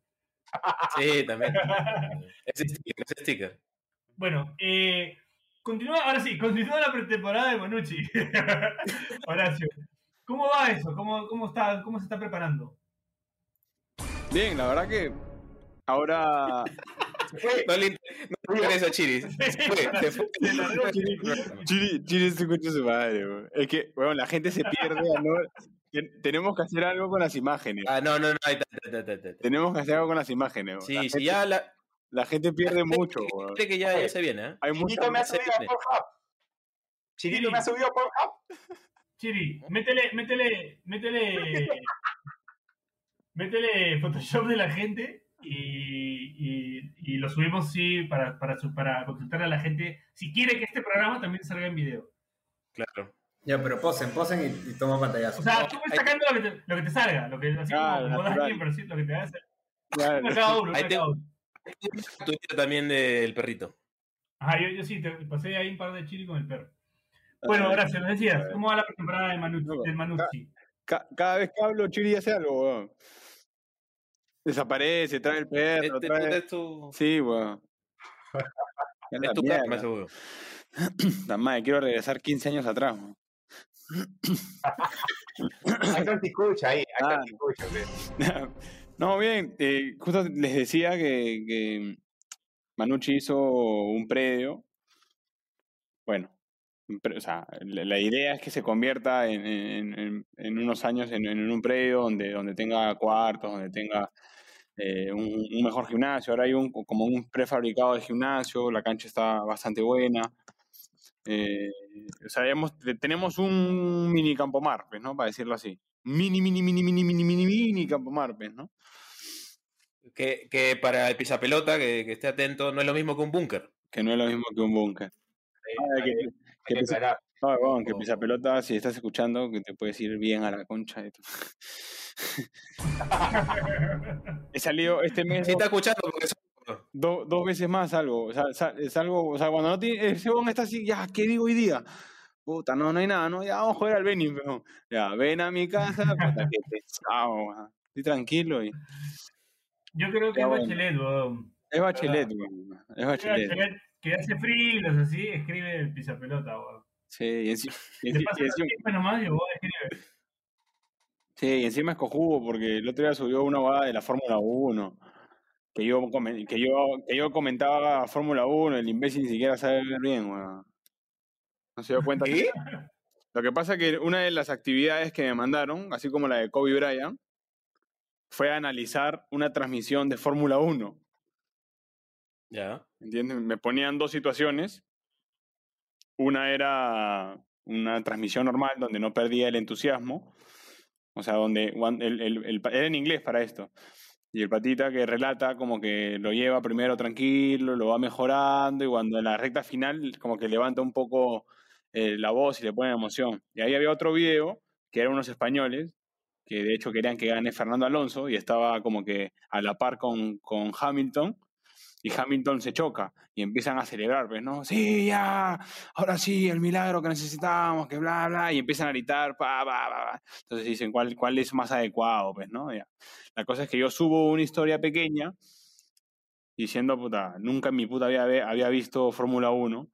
Sí, también. Ese sticker, ese sticker. Bueno, eh, continúa, ahora sí, continúa la pretemporada de Bonucci. Horacio, ¿cómo va eso? ¿Cómo, cómo, está, ¿Cómo se está preparando? Bien, la verdad que ahora. Fue- No le, no le interesa a Chiri. Se fue, se fue. Se largó. Chiri, Chiri se escucha su madre, weón. Es que, bueno, la gente se pierde. ¿no? Ten- Tenemos que hacer algo con las imágenes. Ah, no, no, no. ahí está, está, está. Tenemos que hacer algo con las imágenes. weón. Sí, la, sí, gente, ya la. la gente pierde mucho. weón. Cree que ya, ya se viene, ¿eh? Hay mucha. Chirito me ha subido a. Pornhub. Chirito me ha subido a Pornhub. Chiri, métele, métele, métele, métele Photoshop de la gente y, y lo subimos sí para, para, su- para consultar a la gente si quiere que este programa también salga en video. Claro. Ya, pero posen, posen y, y toma pantallazo. O sea, tú ves sacando lo que te, lo que te salga, lo que, así Claro, como, como bien, pero sí, lo que te hace. Claro. Uno cada uno, uno Ahí cada tengo- uno. Twitter también del perrito. Ajá, yo, yo sí, te pasé ahí un par de chili con el perro. Bueno, gracias, nos decías, ¿cómo va la pretemporada de Manu, No, del Manucci? Ca- cada vez que hablo, Chiri hace algo, weón. Desaparece, trae el perro, Este, trae... es tu, Sí, weón. Es es la tu karma, madre, quiero regresar 15 años atrás. weón. Hay que escucha ahí, Ah. escucha. No, bien, eh, justo les decía que, que Manucci hizo un predio. Bueno, o sea, la, idea es que se convierta en, en- en- en unos años en, en un predio donde, donde tenga cuartos, donde tenga eh, un, un mejor gimnasio. Ahora hay un, como un prefabricado de gimnasio, la cancha está bastante buena. Eh, o sea, tenemos un mini campo mar, pues, ¿no? Para decirlo así. Mini, mini, mini, mini, mini, mini, mini campo mar, pues, ¿no? Que, que para el pisapelota, que, que esté atento, no es lo mismo que un búnker. Que no es lo mismo que un búnker. Ah, que, que que. No, que pisa pelota, si estás escuchando, que te puedes ir bien a la concha de tu... He salido este mes está escuchando porque do- dos veces más algo. O sea, sa- salgo, o sea, cuando no tiene, ese weón está así, ya, ¿qué digo hoy día? Puta, no, no hay nada, no, ya vamos a jugar al Benin, weón. Ya, ven a mi casa, puta, qué pesado, weón. Estoy tranquilo y... Yo creo que Ya, es bueno. Bachelet, weón. Es bachelet, weón. Es bachelet. Que hace frilos así, escribe el pisapelota, weón. Sí, y encima, y encima-. Sí, y encima es cojudo porque el otro día subió una boda de la Fórmula 1. Que yo, que yo, que yo comentaba Fórmula 1, el imbécil ni siquiera sabe ver bien, weón. No se dio cuenta. ¿Qué? Lo que pasa es que una de las actividades que me mandaron, así como la de Kobe Bryant, fue analizar una transmisión de Fórmula 1. Ya. ¿Entiendes? Me ponían dos situaciones. Una era una transmisión normal donde no perdía el entusiasmo. O sea, donde el, el- el era en inglés para esto. Y el patita que relata como que lo lleva primero tranquilo, lo va mejorando y cuando en la recta final como que levanta un poco eh, la voz y le pone emoción. Y ahí había otro video que eran unos españoles que de hecho querían que gane Fernando Alonso y estaba como que a la par con, con Hamilton y Hamilton se choca y empiezan a celebrar, pues, ¿no? Sí, ya, ahora sí, el milagro que necesitábamos, que bla, bla, y empiezan a gritar, pa, pa, pa. Entonces dicen, ¿cuál, ¿cuál es más adecuado, pues, no? La cosa es que yo subo una historia pequeña diciendo, puta, nunca en mi puta había, había visto Fórmula 1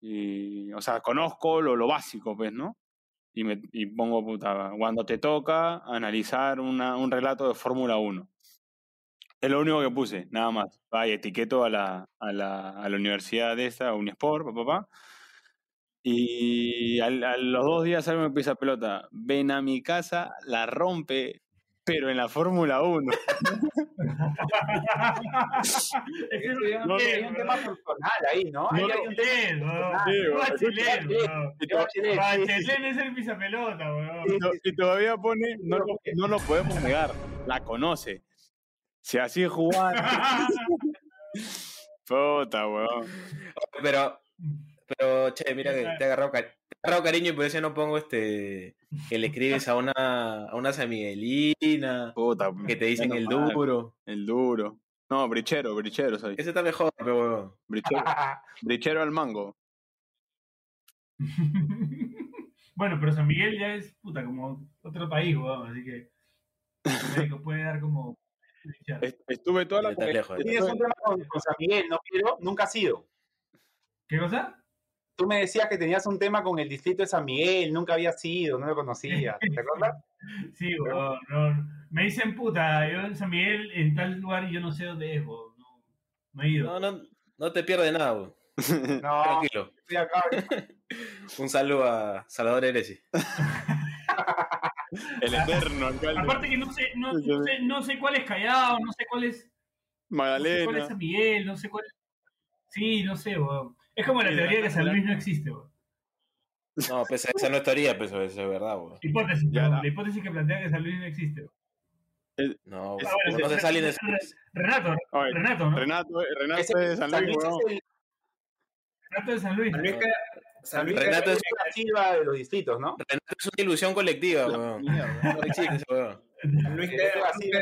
y, o sea, conozco lo, lo básico, pues, ¿no? Y, me, y pongo, puta, cuando te toca analizar una- un relato de Fórmula 1. Es lo único que puse, nada más. Va, y etiqueto a la, a la, a la universidad de esta, a Unisport, papá. Pa, pa. Y al- a los dos días algo me empieza pelota. Ven a mi casa, la rompe, pero en la Fórmula 1. Ese es un hay un tema personal ahí, ¿no? Ahí No, hay un tema Bachelet, es el pisapelota, weón. y to- y todavía pone, no no lo podemos negar, la conoce. Si así jugaba. Puta, weón. Pero, pero, che, mira que te he agarrado, cari- te he agarrado cariño y por eso no pongo este. Que le escribes a una, a una San Miguelina, Puta, que te dicen el mal. duro. El duro. No, brichero, brichero soy. Ese está mejor, pero weón. Brichero, brichero al mango. Bueno, pero San Miguel ya es puta como otro país, weón, así que México puede dar como Estuve toda la lejos, Tienes un tema con, con San Miguel, ¿no, Pedro? Nunca ha sido. ¿Qué cosa? Tú me decías que tenías un tema con el distrito de San Miguel, nunca había sido, no lo conocía. ¿Te acuerdas? Sí, no, me dicen puta, yo en San Miguel en tal lugar yo no sé dónde es, weón, no, no he ido. No, no, no te pierdes nada. No, Tranquilo. estoy acá. Un saludo a Salvador Eresi. El eterno alcalde. Aparte que no sé, no, no sé, no sé cuál es Callao, no sé cuál es, no sé cuál es Magdalena. San Miguel, no sé cuál es. Sí, no sé, weón. Es como la Sí, teoría de que San Luis no existe, weón. No, pues esa no es teoría, pues eso es verdad, weón. Hipótesis, Ya, no. la hipótesis que plantea que San Luis no existe, weón. No, Es- weón. bueno, no se Re- salen de Re- Renato, Renato, ¿no? Renato, Renato de San Luis, weón. es el- Renato de San Luis. San Luis San Luis Renato es- la silva de los distritos, ¿no? Renato es una ilusión colectiva, weón. No existe ese weón. San Luis es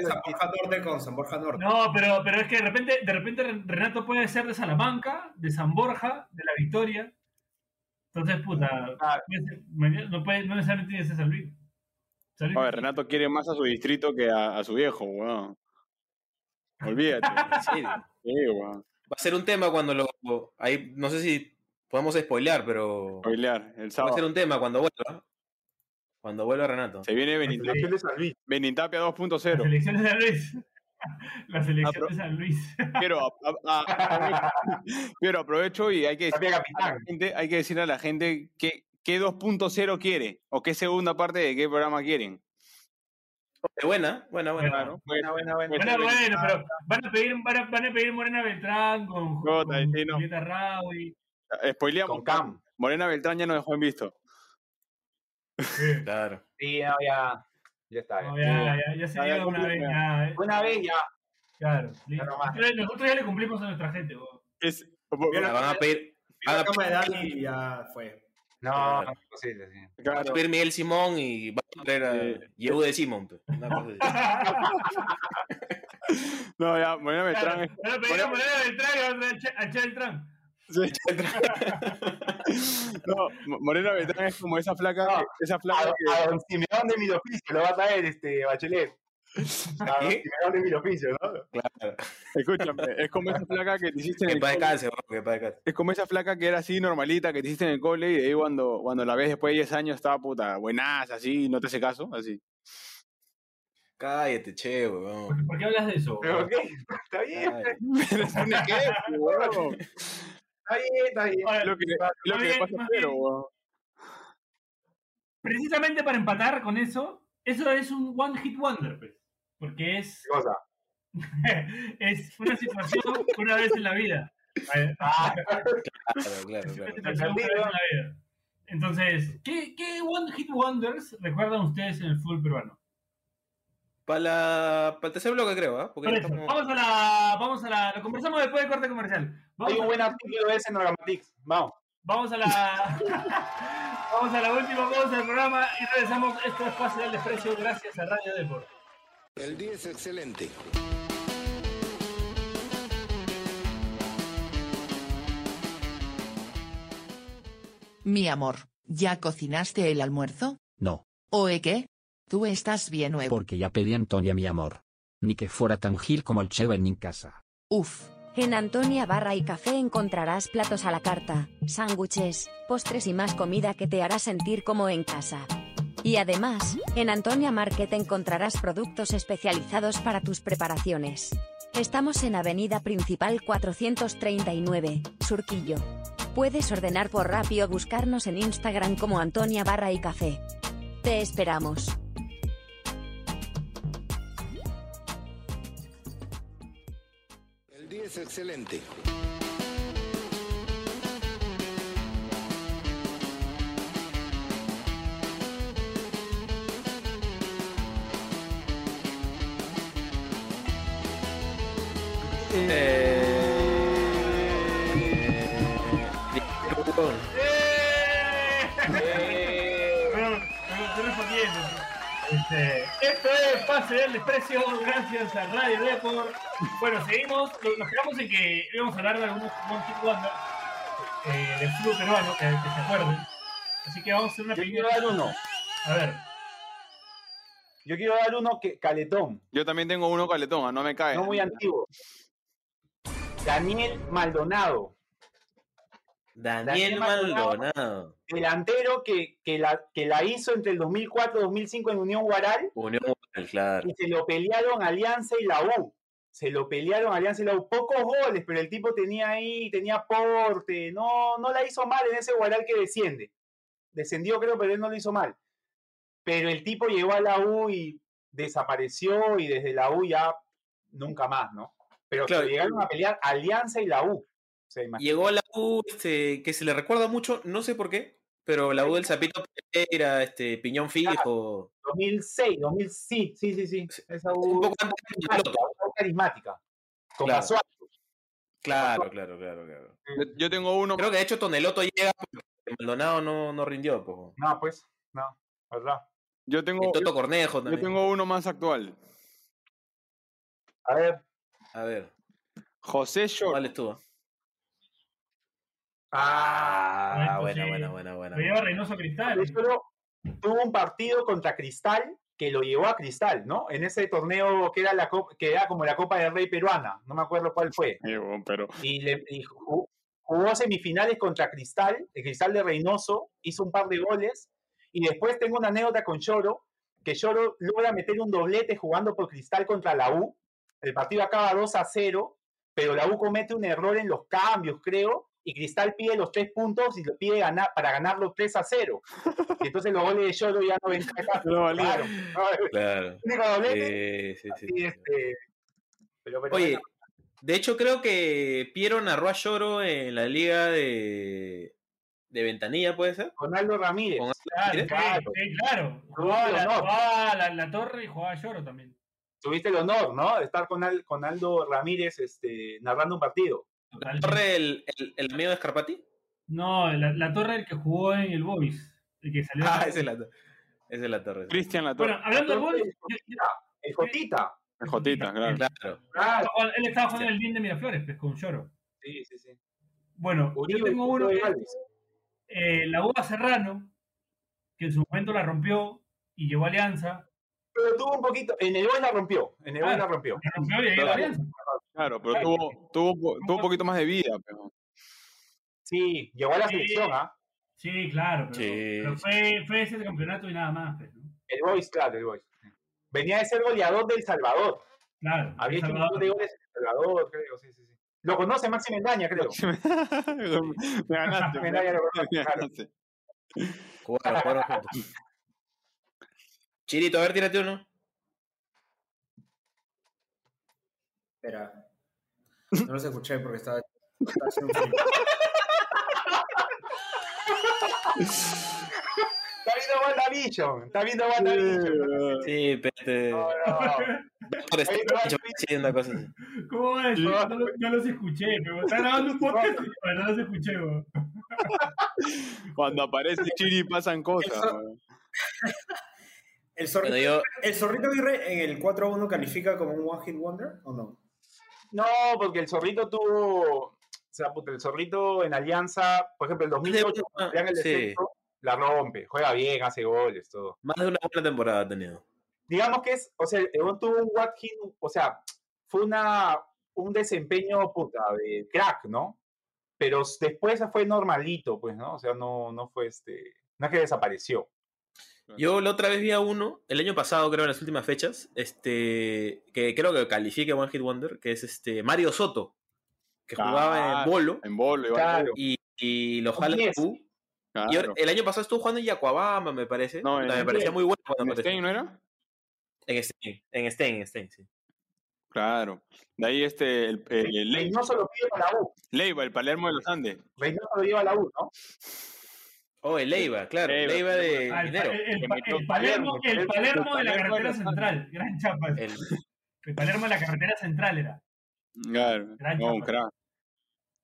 San. Borja Norte con San Borja Norte. No, pero, pero es que de repente, de repente Renato puede ser de Salamanca, de San Borja, de La Victoria. Entonces, puta, Ah. puede no, puede, no necesariamente tiene que ser San Luis. San Luis Oye, Renato quiere más a su distrito que a, a su viejo, weón. Olvídate. Sí, weón. Va a ser un tema cuando lo. Ahí, no sé si podemos spoilear, pero. Bailar, el Va a sábado. ser un tema cuando vuelva. Cuando vuelva Renato. Se viene La Benitapia, selección de San Luis. Benitapia La 2.0. selección de San Luis. La selección de San Luis. Pero, a- a- a- pero aprovecho y hay que, decir a la gente, hay que decirle a la gente que, qué 2.0 quiere o qué segunda parte de qué programa quieren. Buena, buena, buena. Claro, Buena, buena, buena. Bueno, bueno, pero van a pedir, van a, van a pedir Morena Beltrán con, Puta, con sí, no. Julieta Raui. Spoileamos. Con Cam. Morena Beltrán ya nos dejó en visto. Sí. Claro. Sí, no, ya. Ya está. No, ya. ya, ya, ya se ya dio una vez. ya. Eh. Una vez ya. Claro. Ya. Nosotros, ya le cumplimos a nuestra gente. Es, van a pedir. Vio Van la a cama de Dani y ya fue. No, Claro. no es posible, sí. claro. pedir Miguel Simón y va a traer a. Yehu de Simón. pues. Una cosa así. No, ya, Morena Beltrán Claro, es- van a pedir a Morena Beltrán y van a traer a Che- a Che Beltrán. Sí. No, Mo- Morena Beltrán es como esa flaca, No, esa A, flaca que, a don Simeón de Miloficio lo va a traer este Bachelet. A don ¿Qué? Simeón de Miloficio, ¿no? Claro. escúchame, es como esa flaca que te hiciste en Que el cole. descanse, weón, que. Es como esa flaca que era así normalita, que te hiciste en el cole y de ahí cuando, cuando la ves después de 10 años estaba puta, buenas, así, no te hace caso, así. Cállate, che, weón. ¿Por, por qué hablas de eso? Pero weón? ok, está bien. Ay, Eres un ejemplo. Está bien, está bien. Oye, Lo que, lo bien, pasa precisamente para empatar con eso, eso es un one hit wonder, pues. Porque es, ¿Qué cosa? es una situación una vez en la vida. Ah, Claro, claro, Una claro. situación una vez en la vida. Entonces, ¿qué, ¿qué one hit wonders recuerdan ustedes en el fútbol peruano? Para, la, para el tercer bloque, creo, ¿ah? Porque Por ya eso, estamos- vamos a la, vamos a la, lo conversamos después del corte comercial. Vamos hay un a- buen artículo de ese en Orgamatix. Vamos. Vamos a la vamos a la última pausa del programa y regresamos. Esto es Pase del Desprecio gracias a Radio Deport. El día es excelente. Mi amor, ¿ya cocinaste el almuerzo? No, ¿Oe qué? Tú estás bien nuevo. porque ya pedí a Antonia mi amor. Ni que fuera tan gil como el Cheva en mi casa. Uf, En Antonia Barra y Café encontrarás platos a la carta, sándwiches, postres y más comida que te hará sentir como en casa. Y además, en Antonia Market encontrarás productos especializados para tus preparaciones. Estamos en Avenida Principal 439, Surquillo. Puedes ordenar por Rappi o buscarnos en Instagram como Antonia Barra y Café. Te esperamos. Es excelente. Eh... Tiburón. Bueno, me estoy respondiendo. Este, esto es Pase del Desprecio gracias a Radio Deport. Bueno, seguimos. Nos quedamos en que íbamos a hablar de algunos hit wonder eh, del fútbol peruano, que, que se acuerden. Así que vamos a hacer una Yo pequeña... quiero dar uno. A ver. Yo quiero dar uno que caletón, Yo también tengo uno caletón, ah, no me cae. no muy antiguo. Daniel Maldonado, Daniel Daniel Maldonado. Delantero que, que, la, que la hizo entre el 2004 y 2005 en Unión Guaral Unión Guaral, claro. y se lo pelearon Alianza y la U. Se lo pelearon Alianza y la U. Pocos goles, pero el tipo tenía ahí, tenía porte. No, no la hizo mal en ese Guaral que desciende. Descendió, creo, pero él no lo hizo mal. Pero el tipo llegó a la U y desapareció y desde la U ya nunca más, ¿no? Pero Claro. se llegaron a pelear Alianza y la U. Llegó a la U, este, que se le recuerda mucho, no sé por qué, pero la U del Zapito Pereira, este, Piñón Fijo. 2006, 2000, sí, sí, sí, sí. Esa U Un poco antes de carismática, Loto. U carismática. Con Claro. Basualdo. Claro, claro, claro, claro. Yo, tengo uno. Creo que de hecho Toneloto llega porque Maldonado no, no rindió. po. No, pues, no, ¿verdad? Yo Y tengo, Toto Cornejo yo tengo uno más actual. A ver. A ver, José Short. ¿cuál estuvo? Ah, buena, buena, buena, buena. Lo lleva Reynoso Cristal. tuvo un partido contra Cristal que lo llevó a Cristal, ¿no? En ese torneo que era, la copa, que era como la Copa del Rey peruana, no me acuerdo cuál fue. Bueno, pero Y, le, y jugó semifinales contra Cristal, el Cristal de Reynoso, hizo un par de goles. Y después tengo una anécdota con Lloro, que Lloro logra meter un doblete jugando por Cristal contra la U. El partido acaba 2 a 0, pero la U comete un error en los cambios, creo, y Cristal pide los tres puntos y lo pide ganar, para ganarlo 3 a 0. Y entonces los goles de Lloro ya no ven. No. Claro, no, Claro. Eh, sí, sí, sí. este, pero, pero Oye, bueno, de hecho creo que Piero narró a Lloro en la liga de, de Ventanilla, ¿puede ser? con Aldo Ramírez. Con Claro, Ramírez. sí, Claro. sí, claro. Jugaba, la, jugaba la, la torre y jugaba Lloro también. tuviste el honor, ¿no? De estar con, Al- con Aldo Ramírez este, narrando un partido. Total. ¿Torre el, el, el amigo de Scarpati? No, la, la torre el que jugó en el Boys. El que salió. Ah, esa es la, esa es la torre. Cristian La Torre. Bueno, hablando del Boys, El Jotita. El Jotita, claro. Claro. Claro. él estaba jugando en el bien de Miraflores, pues, con Lloro. Sí, sí, sí. Bueno, yo tengo uno que es eh, la Uva Serrano, que en su momento la rompió y llegó a Alianza. Pero tuvo un poquito. En el gol la rompió. En el Claro. la rompió. La rompió y llegó a Claro. Alianza. Claro, pero tuvo, tuvo, tuvo un poquito más de vida. Pero. Sí, llegó a la selección, ¿ah? Sí, claro, pero, Sí, pero fue, fue ese campeonato y nada más. pues, ¿no? El Boys, claro, el Boys. Venía de ser goleador del Salvador. Claro. Había hecho un montón de goles en El Salvador, creo. Sí, sí, sí. Lo conoce Maxi Mendaña, creo. Me ganaste. Me ganaste, me claro. ganaste. Jugaron, jugaron juntos. Chirito, a ver, tírate uno. Espera. No los escuché porque estaba, estaba haciendo. Está viendo WandaVision. Está viendo WandaVision. Sí, pete. No, no. Por estar Oye, no, hecho, sí, una cosa así. ¿Cómo va eso? No, lo- no los escuché, pero está grabando un podcast pero no los escuché, weón. Cuando aparece Chiri pasan cosas. Weón. ¿El zorrito, Bueno, yo- ¿El zorrito Aguirre en el 4-1 califica como un One Hit Wonder o no? No, porque el zorrito tuvo. O sea, puta, el zorrito en Alianza, por ejemplo, el 2008, cuando pelean el Sí. descenso, la rompe. Juega bien, hace goles, todo. Más de una buena temporada ha tenido. digamos que es, o sea, el tuvo un Watkins, o sea, fue una, un desempeño puta de crack, ¿no? Pero después fue normalito, pues, ¿no? O sea, no, no fue este, no es que desapareció. Yo la otra vez vi a uno, el año pasado, creo, en las últimas fechas, este, que creo que califica One Hit Wonder, que es este Mario Soto, que jugaba en Claro, Bolo En bolo, igual. Claro. y, y lo jala. U. Y Claro. el año pasado estuvo jugando en Yacuabamba, me parece. No, en- me parecía muy bueno cuando ¿En. Stein no era? En Stein, en Stein, en Stein, sí. Claro. De ahí este, el, el, el Reynoso lo pide para la U. Leiva, el Palermo de los Andes. Reynoso lo lleva a la U, ¿no? Oh, el Leiva, claro. Leiva, Leiva de Ah, el, el- el- el Palermo, el el Palermo de la carretera central. Gran chapa. El, El Palermo de la carretera central era. Claro. Gran No, un chapa.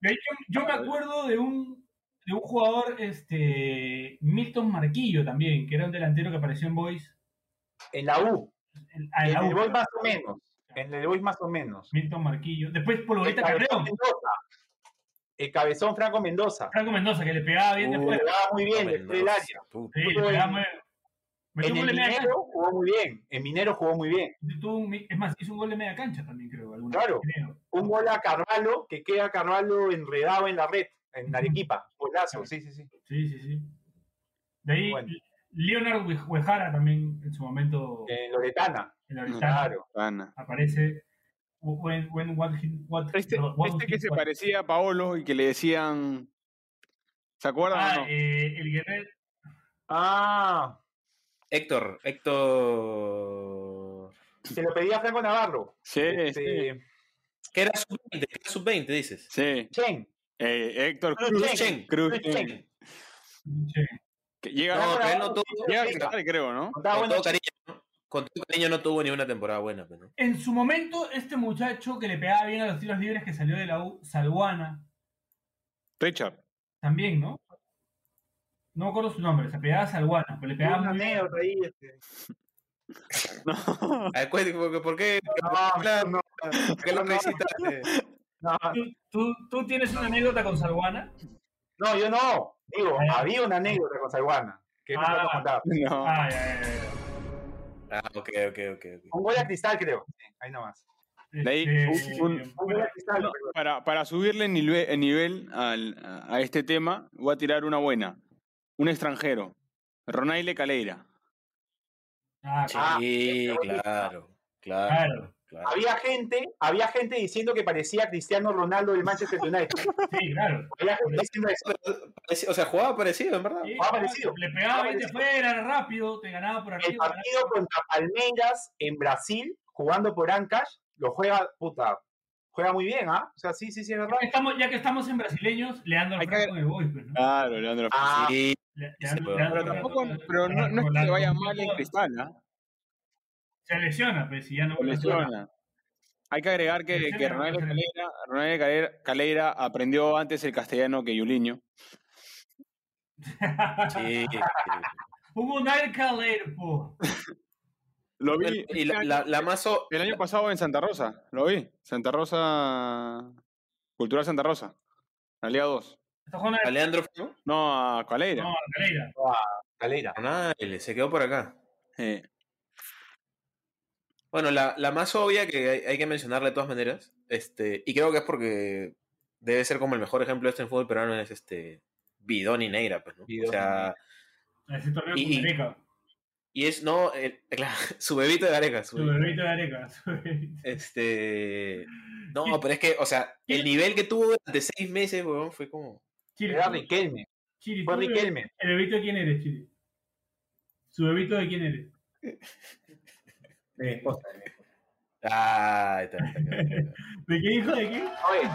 hecho, yo me acuerdo de un, de un jugador, este, Milton Marquillo también, que era un delantero que apareció en Boys. En la U. En, ah, en En la el. Boys más o menos. En el Boys más o menos. Milton Marquillo. Después El Carreón. Mendoza. El cabezón Franco Mendoza. Franco Mendoza, que le pegaba bien Uh, después. Jugaba muy bien después del área. Sí, le pegaba en- muy- metió En el Minero jugó muy bien. En Minero jugó muy bien. cancha. Tuvo un- es más, hizo un gol de media cancha también, creo. alguna Claro. vez. Un gol a Carvalho que queda Carvalho enredado en la red, en Arequipa. Golazo, sí, sí, sí. Sí, sí, sí. De ahí, Bueno. Leonard Huejara también en su momento En Loretana. en la Oretana Claro. Aparece. When, when, what, he- what, Este, what este que he- se what- parecía a Paolo y que le decían. ¿Se acuerdan Ah, o no? eh, el guerrero. Ah, Héctor, Héctor. se lo pedía Franco Navarro. Sí, sí. Este, Que era sub-20, que era sub-20, dices. Sí. Chen. Eh, Héctor Cruz Cruz. Chen. Chen. Cruz Chen. Chen. Sí. Que llega, No, sí, llega a creo, ¿no? Con todo cariño, ¿no? Con todo cariño no tuvo ni una temporada buena, pues, ¿no? En su momento, este muchacho que le pegaba bien a los tiros libres que salió de la U, Salguana, Richard. también, ¿no? No me acuerdo su nombre, se pegaba a Salguana, pero le pegaba una muy bien. ahí. Este. No. ¿por qué? ¿Por qué, No, Claro. no, ¿Por qué lo necesitaste? no, ¿Tú, tú, tú tienes una anécdota con Salguana? no, yo no. Digo, Ah. había una anécdota con Salguana. Que no Ah. puedo contar. No. Ah, ya, ya, ya. Ah, ok, ok, ok. Un gol a cristal, creo. Sí, ahí nomás. Ahí, Este, un- Un para, para subirle el nivel, el nivel al- a, este tema, voy a tirar una buena. Un extranjero. Ronaile Caleira. ah, Ah, Sí, claro, claro, claro. Claro. Había gente, había gente diciendo que parecía Cristiano Ronaldo del Manchester United. Sí, claro. Había gente diciendo eso. Pero, pareci- O sea, jugaba parecido, en verdad. Sí, Ah, parecido. Le pegaba Ah, bien de parecido. fuera, era rápido, te ganaba por El arriba. partido contra Palmeiras en Brasil, jugando por Ancash, lo juega, puta, juega muy bien, ¿ah? O sea, sí, sí, sí, es verdad. Ya que estamos, ya que estamos en brasileños, Leandro que- Franco en el Boys, pues, ¿no? Claro, Leandro. Ah, Sí, Le- Sí, Leandro- pero Leandro pero Franco- tampoco, pero no, no es que le vaya mal en cristal, ¿ah? Se lesiona, pues, si ya no Se lesiona. Hay que agregar que, que. Caleira, Caleira- Caleira aprendió antes el castellano que Yuliño. sí, sí. Hubo un aire calero, po. Lo vi Y la, la, la el año pasado en Santa Rosa, lo vi. Santa Rosa, Cultural Santa Rosa, la Liga 2. Está jugando a Leandro. No, a Caleira. No, Calera. Calera. Nada, se quedó por acá. Eh, Bueno, la, la más obvia que hay, hay que mencionarle de todas maneras, este, y creo que es porque debe ser como el mejor ejemplo de esto en fútbol peruano, es este Bidón y Neira, pues, ¿no? Bidón o sea, Ese torneo Y-. Y es, no, el- claro, su bebito de Gareca. Su Su bebito. de areca. su bebito. Este. No, pero es que, o sea, el nivel que tuvo durante seis meses, weón, fue como. Chiri, Era Riquelme. Chiri, Fue Riquelme. ¿El bebito de quién eres, Chiri? ¿Su bebito de quién eres? De mi esposa. de mi esposa. Ah, está, está, está. ¿De qué hijo de qué? Oye,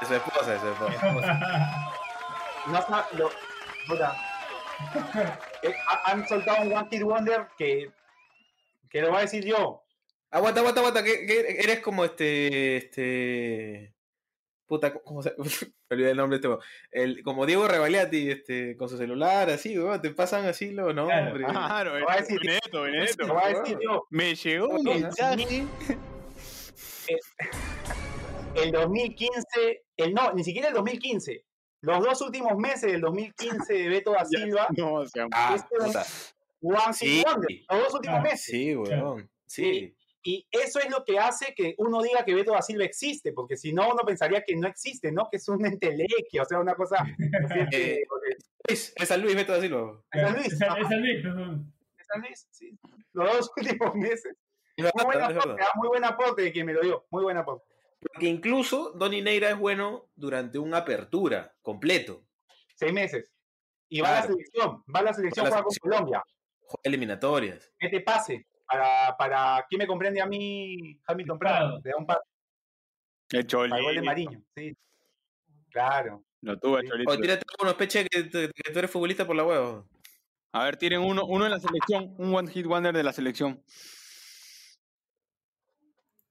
De su esposa, de su esposa. no sa- lo- puta. Eh, ha- han soltado un One Hit Wonder que, que lo voy a decir yo. Aguanta, aguanta, aguanta, que, que eres como este. Este. Puta, ¿cómo se.? Me olvidé el nombre de este weón. el, Como Diego Revaliati, este, con su celular, así, weón, te pasan así los nombres. Claro, voy a decir- voy a decir yo. Me llegó un El mensaje. El 2015, el no, ni siquiera el 2015. Los dos últimos meses del 2015 de Beto da Silva, No, o sea, Ah, Este. One Sí. Wonder. Los dos últimos Ah, meses. Sí, weón. Sí. Y eso es lo que hace que uno diga que Beto da Silva existe, porque si no, uno pensaría que no existe, ¿no? Que es un entelequia, o sea, una cosa. ¿no es? Eh, Luis, es San Luis, Beto da Silva. es San Luis, Es San- es Luis, perdón. es San Luis, sí. Los dos últimos meses. Es Muy buen es aporte, muy buen aporte de quien me lo dio, muy buen aporte. Porque incluso Donny Neira es bueno durante una apertura completo. Seis meses. Y va a la selección, va a la selección Va a la juega con selección. Colombia. Juega eliminatorias. Mete pase para, para ¿quién me comprende a mí? Hamilton Prado. Prado. Le da un pase El para el gol de Cholito. Mariño. Sí. Claro. Lo tuvo el Sí. Cholito. Oye, tírate unos peche que, que- que tú eres futbolista por la huevo. A ver, tiren uno, uno en la selección, un one hit wonder de la selección.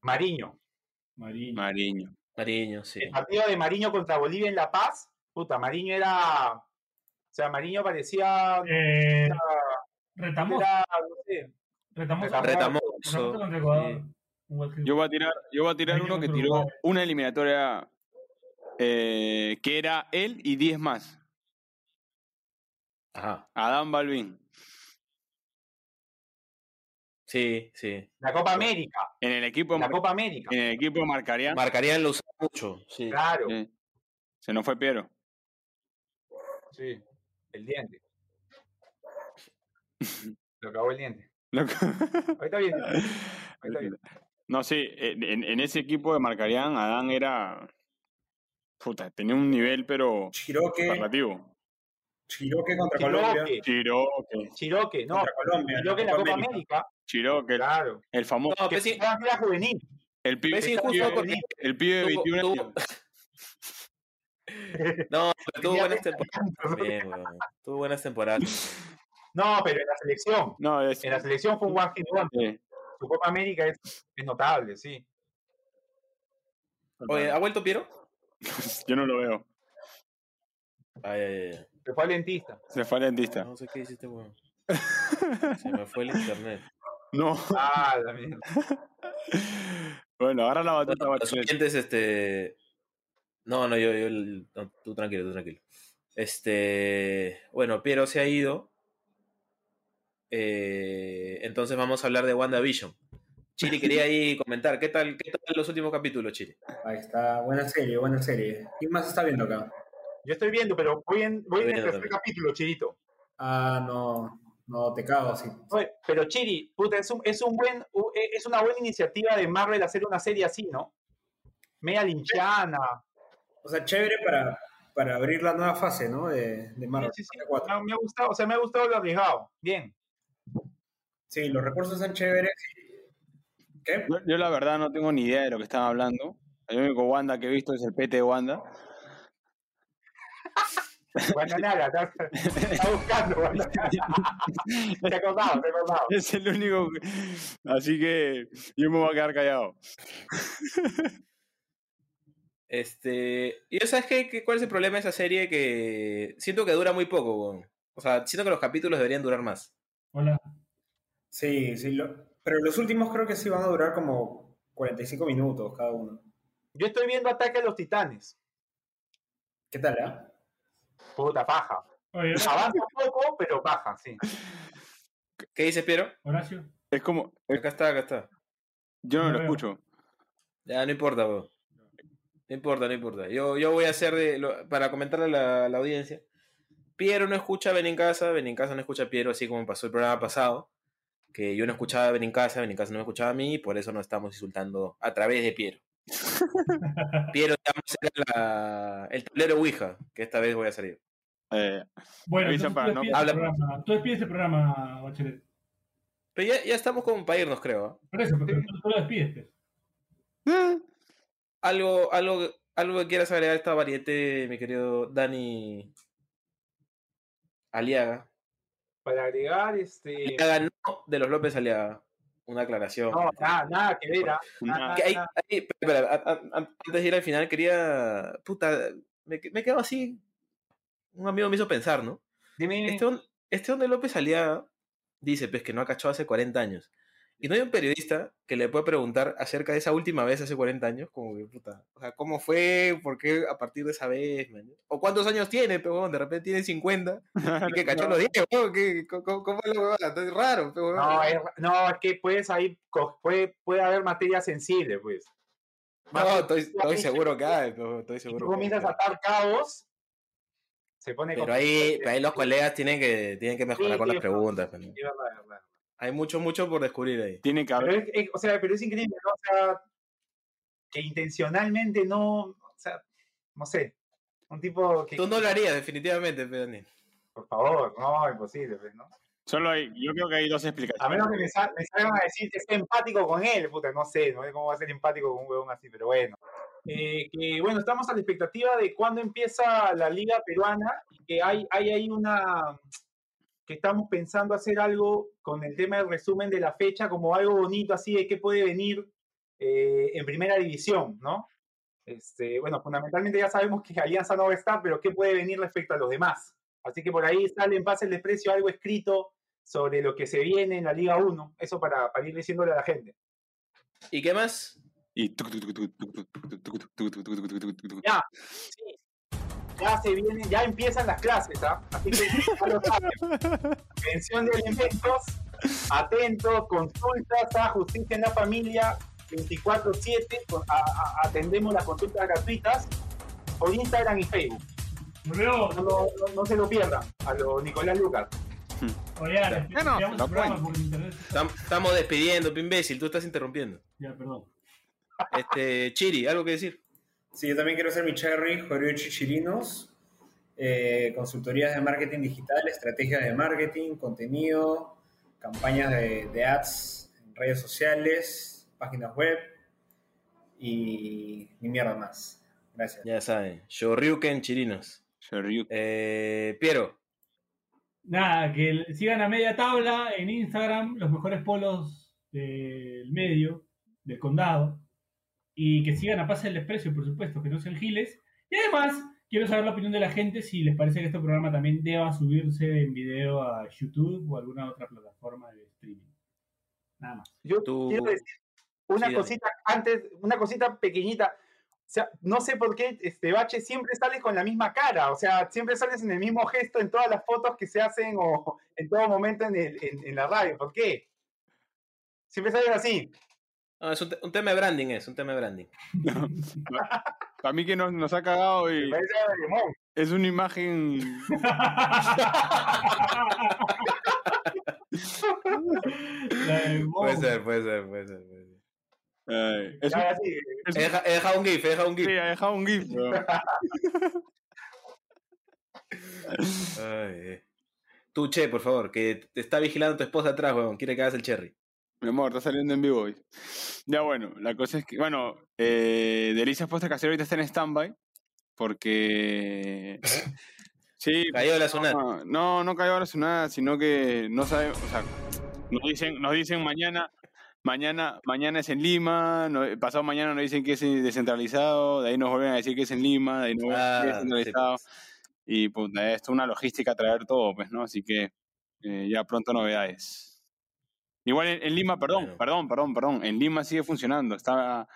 Mariño. Mariño. Mariño. Mariño, sí. El partido de Mariño contra Bolivia en La Paz. Puta, Mariño era. O sea, Mariño parecía. Eh, era, Retamoso. no sé. Retamoso. Retamoso. Sí. Yo voy a tirar, yo voy a tirar uno que tiró una eliminatoria eh, que era él y 10 más. Ajá. Adán Balvin. Sí, sí. La Copa América. En el equipo, La Copa América. en el equipo Marcarían. Marcarían lo usaba mucho. Sí. Claro. Sí. Se nos fue Piero. Sí. El diente. Lo acabó el diente. Loco. Ahorita viene. Ahorita viene. No, sí, en, en- ese equipo de Marcarían, Adán era. Puta, tenía un nivel, pero. Chiroque, superlativo. Chiroque contra Colombia. Chiroque. Chiroque. Chiroque, no. Contra Colombia. Chiroque en la Copa América. Chiroque, el, Claro. el famoso. No, pero sí, Era juvenil. El pibe, es el injusto pibe- porque el pibe de tuvo- 21 tuvo- años. No, pero tuvo buenas 20 temporadas también. Tuvo buenas temporadas. No, pero en la selección. No, es. En la selección fue un one hit wonder. sí, Su Copa América es, es notable, sí. Oye, ¿ha vuelto Piero? Yo no lo veo. Ay, ay, ay. Se fue al dentista. Se fue al dentista. No sé qué hiciste, weón. Se me fue el internet. No. Ah, la mierda. Bueno, ahora la los Bachelet. oyentes, este. No, no, yo, yo no, tú tranquilo, tú tranquilo. Este. Bueno, Piero se ha ido. Eh, entonces vamos a hablar de WandaVision. Chiri quería ahí comentar. ¿Qué tal, qué tal los últimos capítulos, Chiri? Ahí está, buena serie, buena serie. ¿Quién más está viendo acá? Yo estoy viendo, pero voy en, voy en el tercer también. capítulo, Chirito. Ah, no, no, te cago así. Oye, pero Chiri, puta, es, un, es, un buen, e- es una buena iniciativa de Marvel hacer una serie así, ¿no? Media linchana. O sea, chévere para, para abrir la nueva fase, ¿no? De, de Marvel. Sí, sí, sí. me ha gustado, o sea, me ha gustado lo arriesgado. Bien. Sí, los recursos son chéveres. ¿Qué? Yo, yo la verdad no tengo ni idea de lo que están hablando. El único Wanda que he visto es el PT de Wanda. Bueno, nada, está, está buscando. Bueno. Se ha acordado, se ha acordado. Es el único. que- Así que yo me voy a quedar callado. Este. ¿Y sabes qué, qué- cuál es el problema de esa serie? Que siento que dura muy poco, weón. O sea, siento que los capítulos deberían durar más. Hola. Sí, sí. lo- pero los últimos creo que sí van a durar como 45 minutos cada uno. Yo estoy viendo Ataque a los Titanes. ¿Qué tal, ah? Puta paja. Oye, Avanza un poco, pero baja, sí. ¿Qué dices, Piero? Horacio. Es como. Acá está, acá está. yo no No lo veo. escucho. Ya, no importa, weón. No importa, no importa. Yo, yo voy a hacer de. lo- para comentarle a la, audiencia. Piero no escucha Ven en casa, Ven en casa no escucha a Piero, así como pasó el programa pasado. Que yo no escuchaba a Benincasa, Benincasa no me escuchaba a mí, y por eso nos estamos insultando a través de Piero. Piero, ya vamos a hacer la- el tablero Ouija, que esta vez voy a salir. Eh, Bueno, entonces para tú, no- despides habla- el programa, tú despides el programa, Bachelet. Pero ya, ya estamos como para irnos, creo. ¿ah? Por eso, porque tú, tú lo despides. pues. Algo, algo, algo que quieras agregar a esta variete, mi querido Dani Aliaga. Para agregar, este. Aliaga no de los López Aliaga. Una aclaración. No, nada, nada que ver. antes de ir al final, quería. Puta, me, me he quedado así. Un amigo me hizo pensar, ¿no? Dime. Este, este don de López Aliaga dice pues que no ha cachado hace 40 años. Y no hay un periodista que le pueda preguntar acerca de esa última vez hace 40 años, como que puta, o sea, ¿cómo fue? ¿Por qué a partir de esa vez? man? ¿O cuántos años tiene? Pero bueno, de repente tiene 50 y que cachó los 10, weón, ¿qué- ¿Cómo, cómo, es la huevada? Es raro, pero No, es, no, es que puedes ahí, puede, puede haber materia sensible, pues. No, estoy, estoy seguro que hay, estoy tú seguro hay. comienzas a atar cabos, se pone Pero ahí, pero ahí los colegas tienen que, tienen que mejorar Sí, con las preguntas. ¿no? Es verdad, es verdad. Hay mucho, mucho por descubrir ahí. Tiene que Pero haber. es, es- o sea, pero es increíble, ¿no? O sea, que intencionalmente no, o sea, no sé, un tipo que, Tú no lo harías, definitivamente, pero Daniel. por favor, no, imposible, pues, ¿no? Solo hay, yo creo que hay dos A explicaciones. menos que me, sal- me salgan a decir que es empático con él, puta, no sé, no sé cómo va a ser empático con un huevón así, pero bueno. Eh, que bueno, estamos a la expectativa de cuándo empieza la liga peruana y que hay, hay ahí una que estamos pensando hacer algo con el tema del resumen de la fecha, como algo bonito así de qué puede venir en primera división, ¿no? Este, bueno, fundamentalmente ya sabemos que Alianza no va a estar, pero qué puede venir respecto a los demás. Así que por ahí sale en base el desprecio algo escrito sobre lo que se viene en la Liga 1. Eso para, para ir diciéndole a la gente. ¿Y qué más? Y ya, sí, ya se vienen, ya empiezan las clases, ¿ah? Así que ya lo saben. Pensión de alimentos, atentos, consultas a Justicia en la Familia 24-7, con- a- a- atendemos las consultas gratuitas por Instagram y Facebook. No, no- no se lo pierdan, a lo Nicolás Lucas. Oye, cuenta. por internet. Estam- Estamos despidiendo, imbécil, tú estás interrumpiendo. Ya, perdón. Este, Chiri, ¿algo que decir? Sí, yo también quiero ser mi cherry, Jorge Chichirinos. eh, consultorías de marketing digital, estrategias de marketing, contenido, campañas de, de ads en redes sociales, páginas web y ni mierda más. Gracias. Ya saben, Shoryuken Chirinos. Shoryuken. Eh, Piero, Nada, que sigan a media tabla en Instagram, los mejores polos del medio, del condado. Y que sigan a Pase del Desprecio, por supuesto, que no sean giles. Y además, quiero saber la opinión de la gente si les parece que este programa también deba subirse en video a YouTube o alguna otra plataforma de streaming. Nada más. Yo Tú- quiero decir una Sí, dale. cosita antes, una cosita pequeñita. O sea, no sé por qué este Bache siempre sales con la misma cara, o sea, siempre sales en el mismo gesto en todas las fotos que se hacen o en todo momento en, el- en- en la radio. ¿Por qué? Siempre sales así. No, es un, te- un tema de branding, es un tema de branding. A mí que nos, nos ha cagado y es una imagen. Puede ser, puede ser, puede ser. puede ser. eh, es, Ya, es- He deja- he dejado un GIF, he dejado un GIF. sí, ha dejado un GIF. Ay, eh. Tú, Che, por favor, que te está vigilando tu esposa atrás, weón. Quiere que hagas el cherry. Mi amor, está saliendo en vivo hoy. Ya bueno, la cosa es que, bueno, eh, Delicias Postres Casero ahorita está en stand-by porque... Sí, Cayó la zona. no, no, no cayó la sonada, sino que no sabemos, o sea, nos dicen, nos dicen mañana, mañana, mañana es en Lima, no- pasado mañana nos dicen que es descentralizado, de ahí nos vuelven a decir que es en Lima, de ahí nos vuelven a decir que es Ah, sí, descentralizado. Y puta, esto es una logística traer todo, pues, ¿no? Así que eh, ya pronto novedades. Igual en, en Lima, perdón, Bueno. perdón, perdón, perdón, en Lima sigue funcionando, está,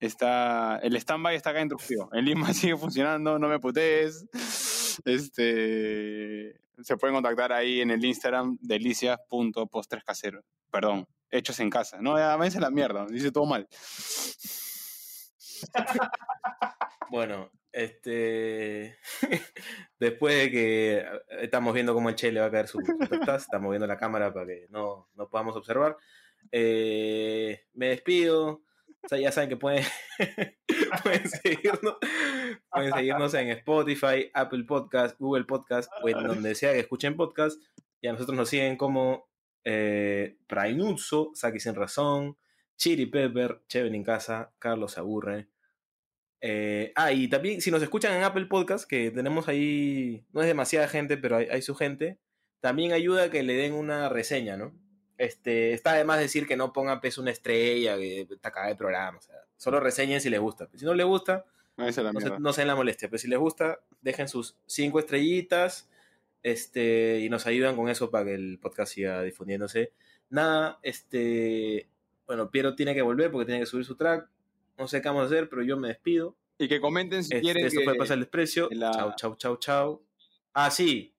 está, el stand-by está acá en Trujillo, en Lima sigue funcionando, no me putees, este, se pueden contactar ahí en el Instagram, delicias.postrescaseros, perdón, hechos en casa, no, ya a la mierda, dice todo mal. Bueno, Este. Después de que estamos viendo cómo el Che le va a caer su, su estamos viendo la cámara para que no, no podamos observar. Eh, me despido. Ya saben que pueden, pueden, seguirnos, pueden seguirnos en Spotify, Apple Podcast, Google Podcast o en donde sea que escuchen podcast. Y a nosotros nos siguen como eh, Prainuzzo, Saki Sin Razón, Chiri Pepper, Cheven en Casa, Carlos Aburre. Eh, ah, y también si nos escuchan en Apple Podcast, que tenemos ahí, no es demasiada gente, pero hay, hay su gente, también ayuda a que le den una reseña, ¿no? Este, está de más decir que no pongan pues una estrella, que está cagada el programa. O sea, solo reseñen si les gusta. Si no les gusta, no se, no se den la molestia. Pero si les gusta, dejen sus cinco estrellitas este, y nos ayudan con eso para que el podcast siga difundiéndose. Nada, este, bueno, Piero tiene que volver porque tiene que subir su track. No sé qué vamos a hacer, pero yo me despido. Y que comenten si Este, quieren esto que fue Pasar el Desprecio. la- Chau, chau, chau, chau. Ah, sí.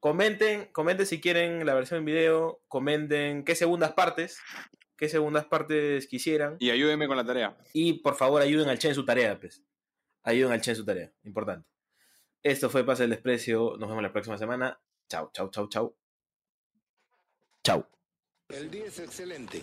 Comenten, comenten si quieren la versión en video. Comenten qué segundas partes, qué segundas partes quisieran. Y ayúdenme con la tarea. Y por favor ayuden al Che en su tarea, pues. Ayuden al Che en su tarea, importante. Esto fue Pasa el Desprecio. Nos vemos la próxima semana. Chau, chau, chau, chau. Chau. El día es excelente.